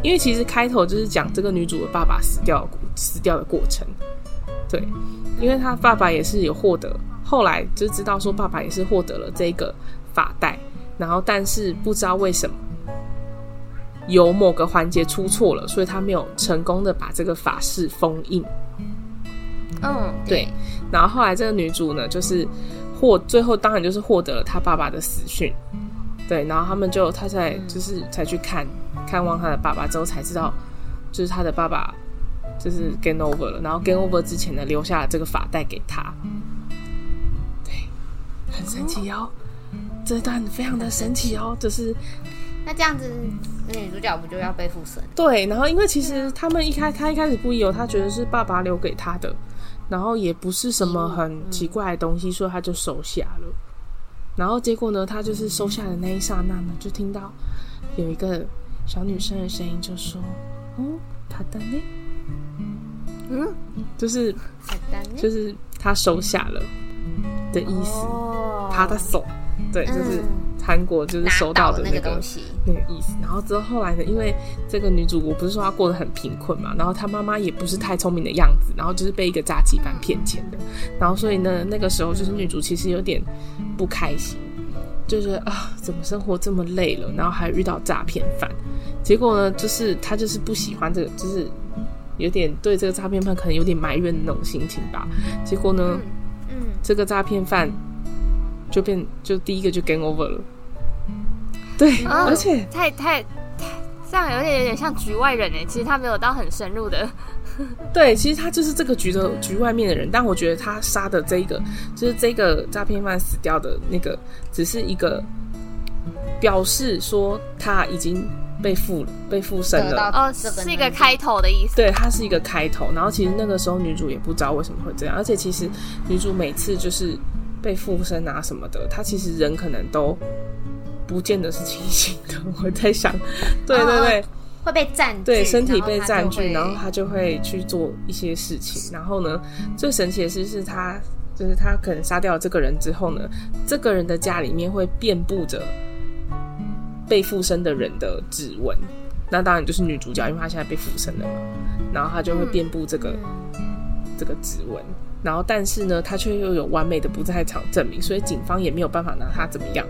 因为其实开头就是讲这个女主的爸爸死掉死掉的过程，对，因为他爸爸也是有获得，后来就知道说爸爸也是获得了这个发带，然后但是不知道为什么有某个环节出错了，所以他没有成功的把这个法式封印。嗯，对。然后后来这个女主呢，就是获最后当然就是获得了她爸爸的死讯，对。然后他们就她才就是才去看看望她的爸爸之后才知道，就是她的爸爸就是 game over 了。然后 game over 之前呢，留下了这个发带给她。对，很神奇哦，这段非常的神奇哦，就是那这样子，女主角不就要被附身？对。然后因为其实他们一开他一开始不疑有，他觉得是爸爸留给他的。然后也不是什么很奇怪的东西，所以他就收下了。然后结果呢，他就是收下的那一刹那呢，就听到有一个小女生的声音，就说：“哦，他的呢？”嗯，就是就是他收下了的意思，他的手，对，就是。韩国就是收到的那个那个意思。然后之后后来呢，因为这个女主，我不是说她过得很贫困嘛，然后她妈妈也不是太聪明的样子，然后就是被一个诈欺犯骗钱的。然后所以呢，那个时候就是女主其实有点不开心，就是啊，怎么生活这么累了，然后还遇到诈骗犯。结果呢，就是她就是不喜欢这个，就是有点对这个诈骗犯可能有点埋怨的那种心情吧。结果呢，嗯，这个诈骗犯。就变就第一个就 game over 了，对，哦、而且太太太这样有点有点像局外人哎，其实他没有到很深入的，对，其实他就是这个局的局外面的人，但我觉得他杀的这一个就是这个诈骗犯死掉的那个，只是一个表示说他已经被附被附身了，哦，是一个开头的意思，对，它是一个开头，然后其实那个时候女主也不知道为什么会这样，而且其实女主每次就是。被附身啊什么的，她其实人可能都不见得是清醒的。我在想，对对对，哦、会被占据，对身体被占据，然后她就会去做一些事情。然后呢，最神奇的是，是她就是她可能杀掉了这个人之后呢，这个人的家里面会遍布着被附身的人的指纹。那当然就是女主角，因为她现在被附身了嘛，然后她就会遍布这个、嗯、这个指纹。然后，但是呢，她却又有完美的不在场证明，所以警方也没有办法拿她怎么样。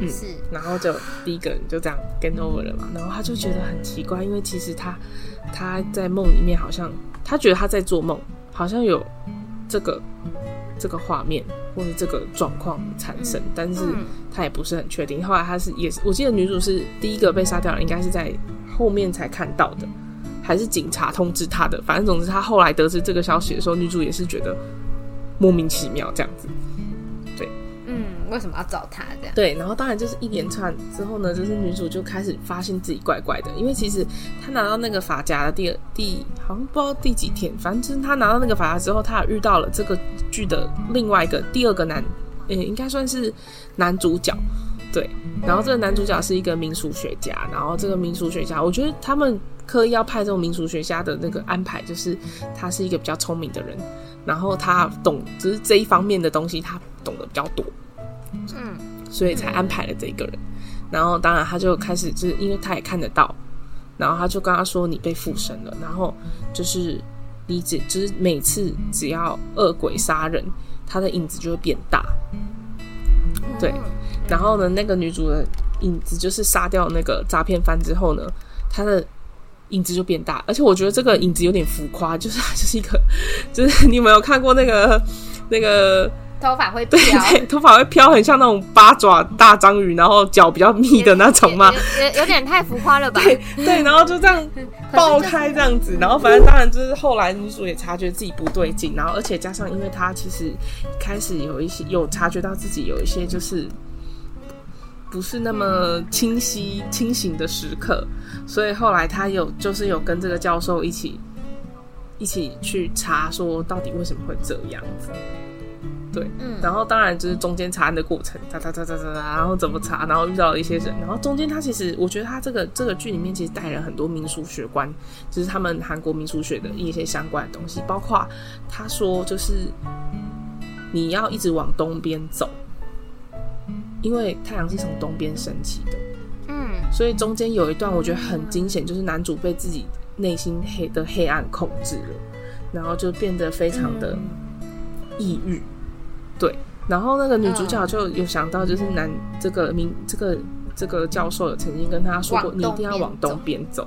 嗯，是。然后就第一个人就这样 get over 了嘛。然后他就觉得很奇怪，因为其实他他在梦里面好像他觉得他在做梦，好像有这个这个画面或者这个状况产生，但是他也不是很确定。后来他是也是，我记得女主是第一个被杀掉的，应该是在后面才看到的。还是警察通知他的，反正总之他后来得知这个消息的时候，女主也是觉得莫名其妙这样子。为什么要找他这样？对，然后当然就是一连串之后呢，就是女主就开始发现自己怪怪的，因为其实她拿到那个发夹的第二第好像不知道第几天，反正就是她拿到那个发夹之后，她遇到了这个剧的另外一个第二个男，呃、应该算是男主角。对，然后这个男主角是一个民俗学家，然后这个民俗学家，我觉得他们。刻意要派这种民俗学家的那个安排，就是他是一个比较聪明的人，然后他懂，只是这一方面的东西他懂得比较多，嗯，所以才安排了这一个人。然后当然他就开始，就是因为他也看得到，然后他就跟他说：“你被附身了，然后就是你只就是每次只要恶鬼杀人，他的影子就会变大。”对，然后呢，那个女主的影子就是杀掉那个诈骗犯之后呢，她的。影子就变大，而且我觉得这个影子有点浮夸，就是就是一个，就是你有没有看过那个那个头发会飘，头发会飘，很像那种八爪大章鱼，然后脚比较密的那种吗？有有，有点太浮夸了吧？对对，然后就这样爆开这样子，然后反正当然就是后来女主也察觉自己不对劲，然后而且加上因为她其实开始有一些有察觉到自己有一些就是。不是那么清晰清醒的时刻，所以后来她有就是有跟这个教授一起一起去查，说到底为什么会这样子。对，嗯，然后当然就是中间查案的过程，查查查查查，然后怎么查，然后遇到了一些人，然后中间他其实我觉得他这个这个剧里面其实带了很多民俗学观，就是他们韩国民俗学的一些相关的东西，包括他说就是你要一直往东边走。因为太阳是从东边升起的，嗯，所以中间有一段我觉得很惊险，就是男主被自己内心黑的黑暗控制了，然后就变得非常的抑郁，对，然后那个女主角就有想到，就是男这个名这个这个教授有曾经跟他说过，你一定要往东边走。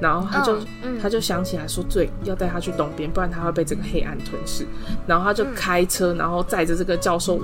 然后他就、他就想起来说，对，要带他去东边，不然他会被这个黑暗吞噬。然后他就开车，然后载着这个教授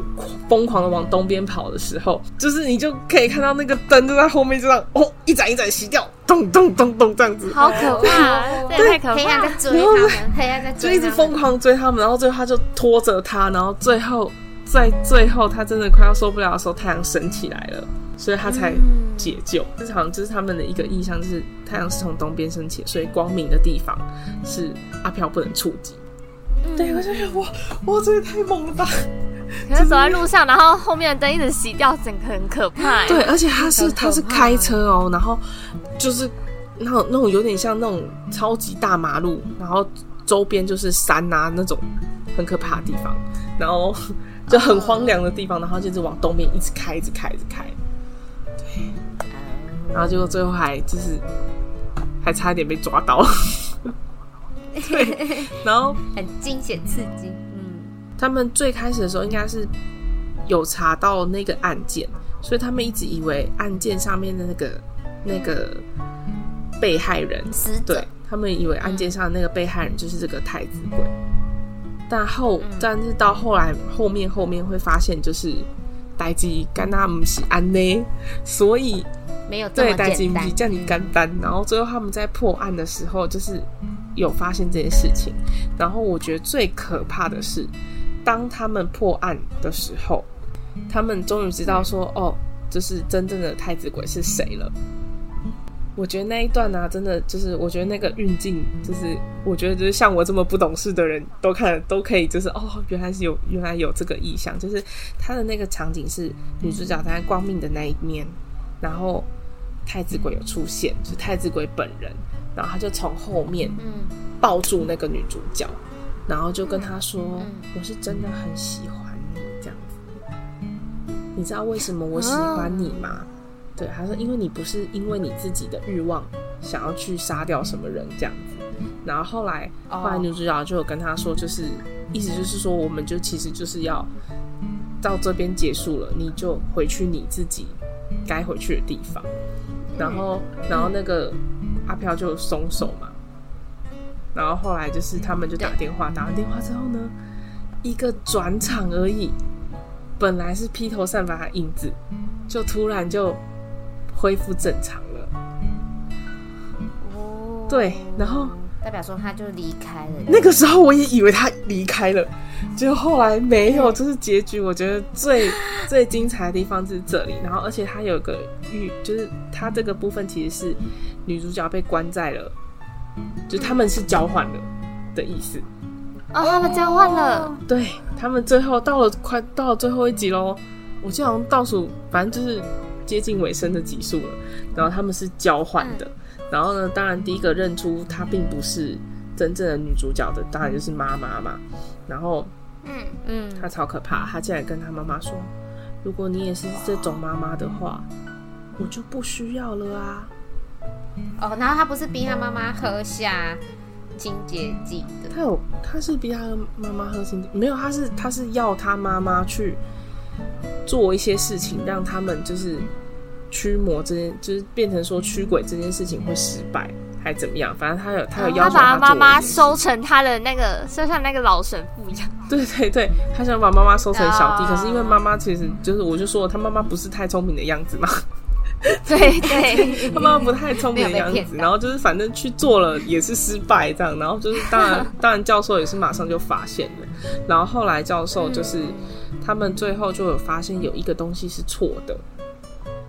疯狂的往东边跑的时候，就是你就可以看到那个灯就在后面就这样哦，一盏一盏熄掉，咚咚咚咚这样子，好可怕，对，太可怕，黑暗在追他们，黑暗在追，就一直疯狂追他们，然后最后他就拖着他，然后最后在最后他真的快要受不了的时候，太阳升起来了。所以他才解救，这好像就是他们的一个意象，就是太阳是从东边升起，所以光明的地方是阿飘不能触及。嗯、对，我就觉得哇哇，这也太猛了吧！可是走在路上，然后后面的灯一直熄掉，整个很可怕。对，而且他是他是开车哦，然后就是那种那种有点像那种超级大马路，然后周边就是山啊那种很可怕的地方，然后就很荒凉的地方，然后就是往东边一直开，一直开，一直开，对，然后结果最后还就是还差一点被抓到，对，然后很惊险刺激，嗯，他们最开始的时候应该是有查到那个案件，所以他们一直以为案件上面的那个那个。被害人，对，他们以为案件上的那个被害人就是这个太子鬼，但后，但是到后来后面后面会发现，就是代志干那不是安呢，所以没有对代志不是叫你干单。然后最后他们在破案的时候，就是有发现这件事情。然后我觉得最可怕的是，当他们破案的时候，他们终于知道说，哦，就是真正的太子鬼是谁了。我觉得那一段呢、啊，真的就是，我觉得那个运镜，就是我觉得就是像我这么不懂事的人都看都可以，就是哦，原来是有原来有这个意象，就是他的那个场景是女主角在光明的那一面，然后太子鬼有出现，就是太子鬼本人，然后他就从后面抱住那个女主角，然后就跟她说：“我是真的很喜欢你，这样子，你知道为什么我喜欢你吗？”对，他说：“因为你不是因为你自己的欲望想要去杀掉什么人这样子，然后后来后来女主角就有跟他说，就是意思就是说，我们就其实就是要到这边结束了，你就回去你自己该回去的地方。然后然后那个阿飘就松手嘛，然后后来就是他们就打电话，打完电话之后呢，一个转场而已，本来是披头散发的影子，就突然就。”恢复正常了，哦，对，然后代表说他就离开了。那个时候我也以为他离开了，结果后来没有，就是结局。我觉得最 最精彩的地方是这里，然后而且他有个预，就是他这个部分其实是女主角被关在了，就他们是交换了的意思。哦，他们交换了，对，他们最后到了快到了最后一集喽，我记得好像倒数，反正就是。接近尾声的集数了，然后他们是交换的，嗯、然后呢，当然第一个认出她并不是真正的女主角的，当然就是妈妈嘛。然后，嗯嗯，她超可怕，她竟然跟她妈妈说：“如果你也是这种妈妈的话，我就不需要了啊。”哦，然后她不是逼她妈妈喝下清洁剂的，她有，她是逼她妈妈喝清洁，没有，她是她是要她妈妈去。做一些事情，让他们就是驱魔这件，就是变成说驱鬼这件事情会失败，还怎么样？反正他有，他有要求他，他把他妈妈收成他的那个，就像那个老神父一样。对对对，他想把妈妈收成小弟，可是因为妈妈其实就是，我就说他妈妈不是太聪明的样子嘛。对对，他妈妈不太聪明的样子，然后就是反正去做了也是失败这样，然后就是当然当然教授也是马上就发现了，然后后来教授就是。他们最后就有发现有一个东西是错的，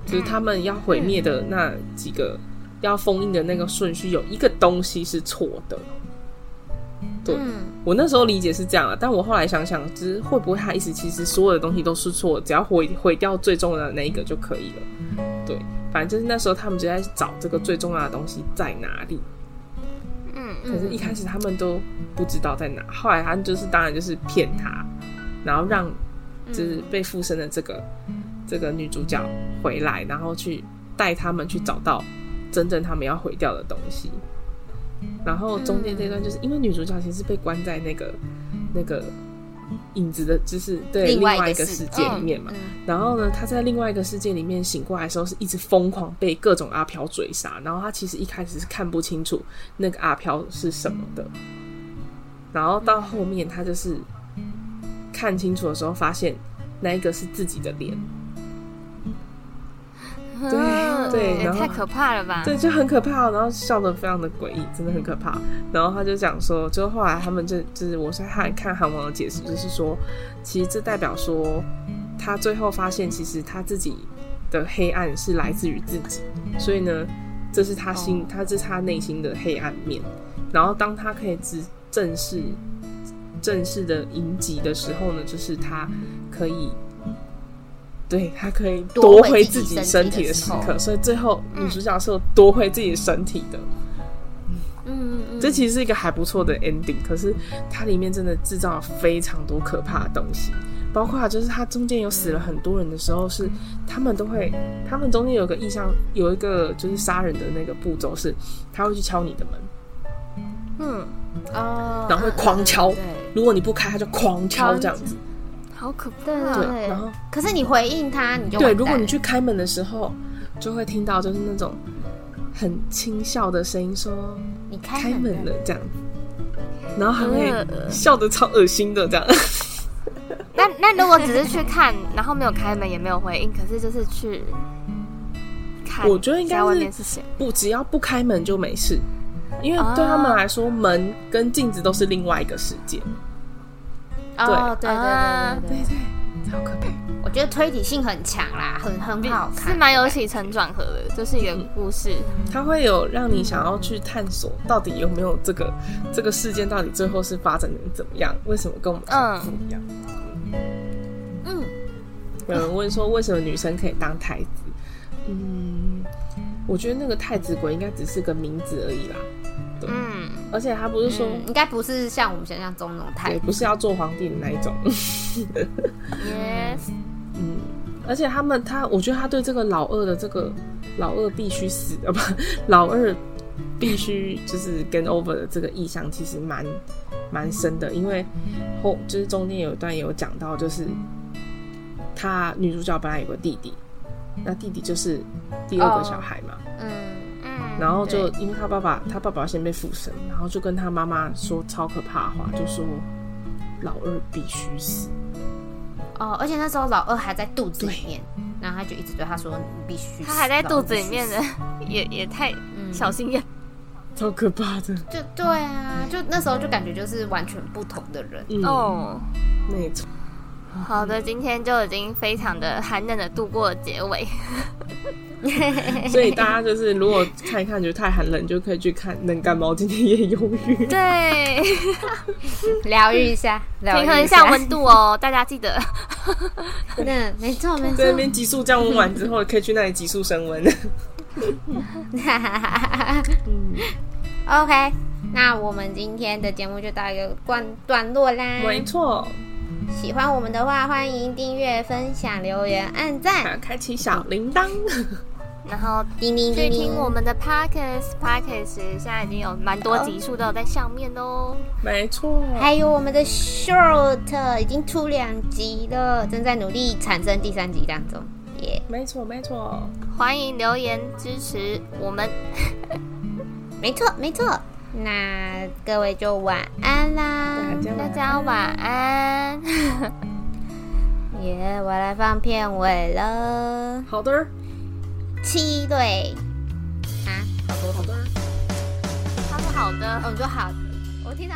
就是他们要毁灭的那几个要封印的那个顺序有一个东西是错的。对，我那时候理解是这样啊，但我后来想想，就是会不会他意思其实所有的东西都是错，只要毁毁掉最重要的那一个就可以了。对，反正就是那时候他们就在找这个最重要的东西在哪里。嗯，可是一开始他们都不知道在哪，后来他们就是当然就是骗他，然后让。就是被附身的这个这个女主角回来，然后去带他们去找到真正他们要毁掉的东西。然后中间这段就是因为女主角其实被关在那个那个影子的，就是对另外一个世界里面嘛。然后呢，他在另外一个世界里面醒过来的时候，是一直疯狂被各种阿飘追杀。然后他其实一开始是看不清楚那个阿飘是什么的。然后到后面，他就是。看清楚的时候，发现那一个是自己的脸。对对，然后太可怕了吧？对，就很可怕，然后笑得非常的诡异，真的很可怕。然后他就讲说，就后来他们就就是我在看看韩王的解释，就是说，其实这代表说，他最后发现，其实他自己的黑暗是来自于自己，所以呢，这是他心，他这是他内心的黑暗面。然后当他可以直正视。正式的迎击的时候呢，就是他可以对，他可以夺回自己身体的时刻，所以最后女主角是有夺回自己的身体的。嗯，嗯嗯。这其实是一个还不错的 ending，可是它里面真的制造了非常多可怕的东西，包括就是它中间有死了很多人的时候，是他们都会，他们中间有个意象，有一个就是杀人的那个步骤是，他会去敲你的门，嗯，哦，然后会狂敲，对，如果你不开，他就狂敲这样子，好可怕。对对对，然后可是你回应他，你就对，如果你去开门的时候，就会听到就是那种很轻笑的声音说。你开开门了这样子，然后还会呃笑的超恶心的这样。那那如果只是去看，然后没有开门也没有回应，可是就是去看，我觉得应该是在外面是谁？不，只要不开门就没事，因为对他们来说，门跟镜子都是另外一个世界。哦，对对啊对对对，对，超可悲。我觉得推理性很强啦，很很好看，是蛮有起承转合的，就是一个故事。它会有让你想要去探索，到底有没有这个这个事件，到底最后是发展的怎么样？为什么跟我们想的不一样？嗯，有人问说，为什么女生可以当太子？嗯，我觉得那个太子鬼应该只是个名字而已啦。对，嗯，而且他不是说，应该不是像我们想象中那种太也，不是要做皇帝的那一种。Yes，嗯，而且他们他，我觉得他对这个老二的这个老二必须死啊，不，老二必须就是 get over 的这个意象，其实蛮蛮深的，因为后就是中间有一段有讲到，就是他女主角本来有个弟弟，那弟弟就是第二个小孩嘛，然后就因为他爸爸他爸爸先被附身，然后就跟他妈妈说超可怕的话，就说老二必须死。哦，而且那时候老二还在肚子里面，然后他就一直对他说：“你必须。”他还在肚子里面呢，也也太小心眼，超可怕的。就对啊，就那时候就感觉就是完全不同的人。嗯，哦。没错。好的，今天就已经非常的寒冷的度过了结尾，所以大家就是如果看一看觉得太寒冷，就可以去看《能感冒今天也忧郁》。对，疗愈一下，平衡一下温度哦，大家记得。嗯，没错没错。在那边急速降温完之后，可以去那里急速升温。嗯，OK，那我们今天的节目就到一个段段落啦。没错。喜欢我们的话，欢迎订阅、分享、留言、按赞，开启小铃铛，然后叮叮去听我们的 Podcast，Podcast 现在已经有蛮多集数都有在上面哦。没错，还有我们的 Short 已经出两集了，正在努力产生第三集当中。耶、yeah，没错没错，欢迎留言支持我们。没错没错。那各位就晚安啦，大家晚安。耶，yeah, 我来放片尾了。好的，七对。啊，好的好的，他说好的，哦，你说好的，我听到。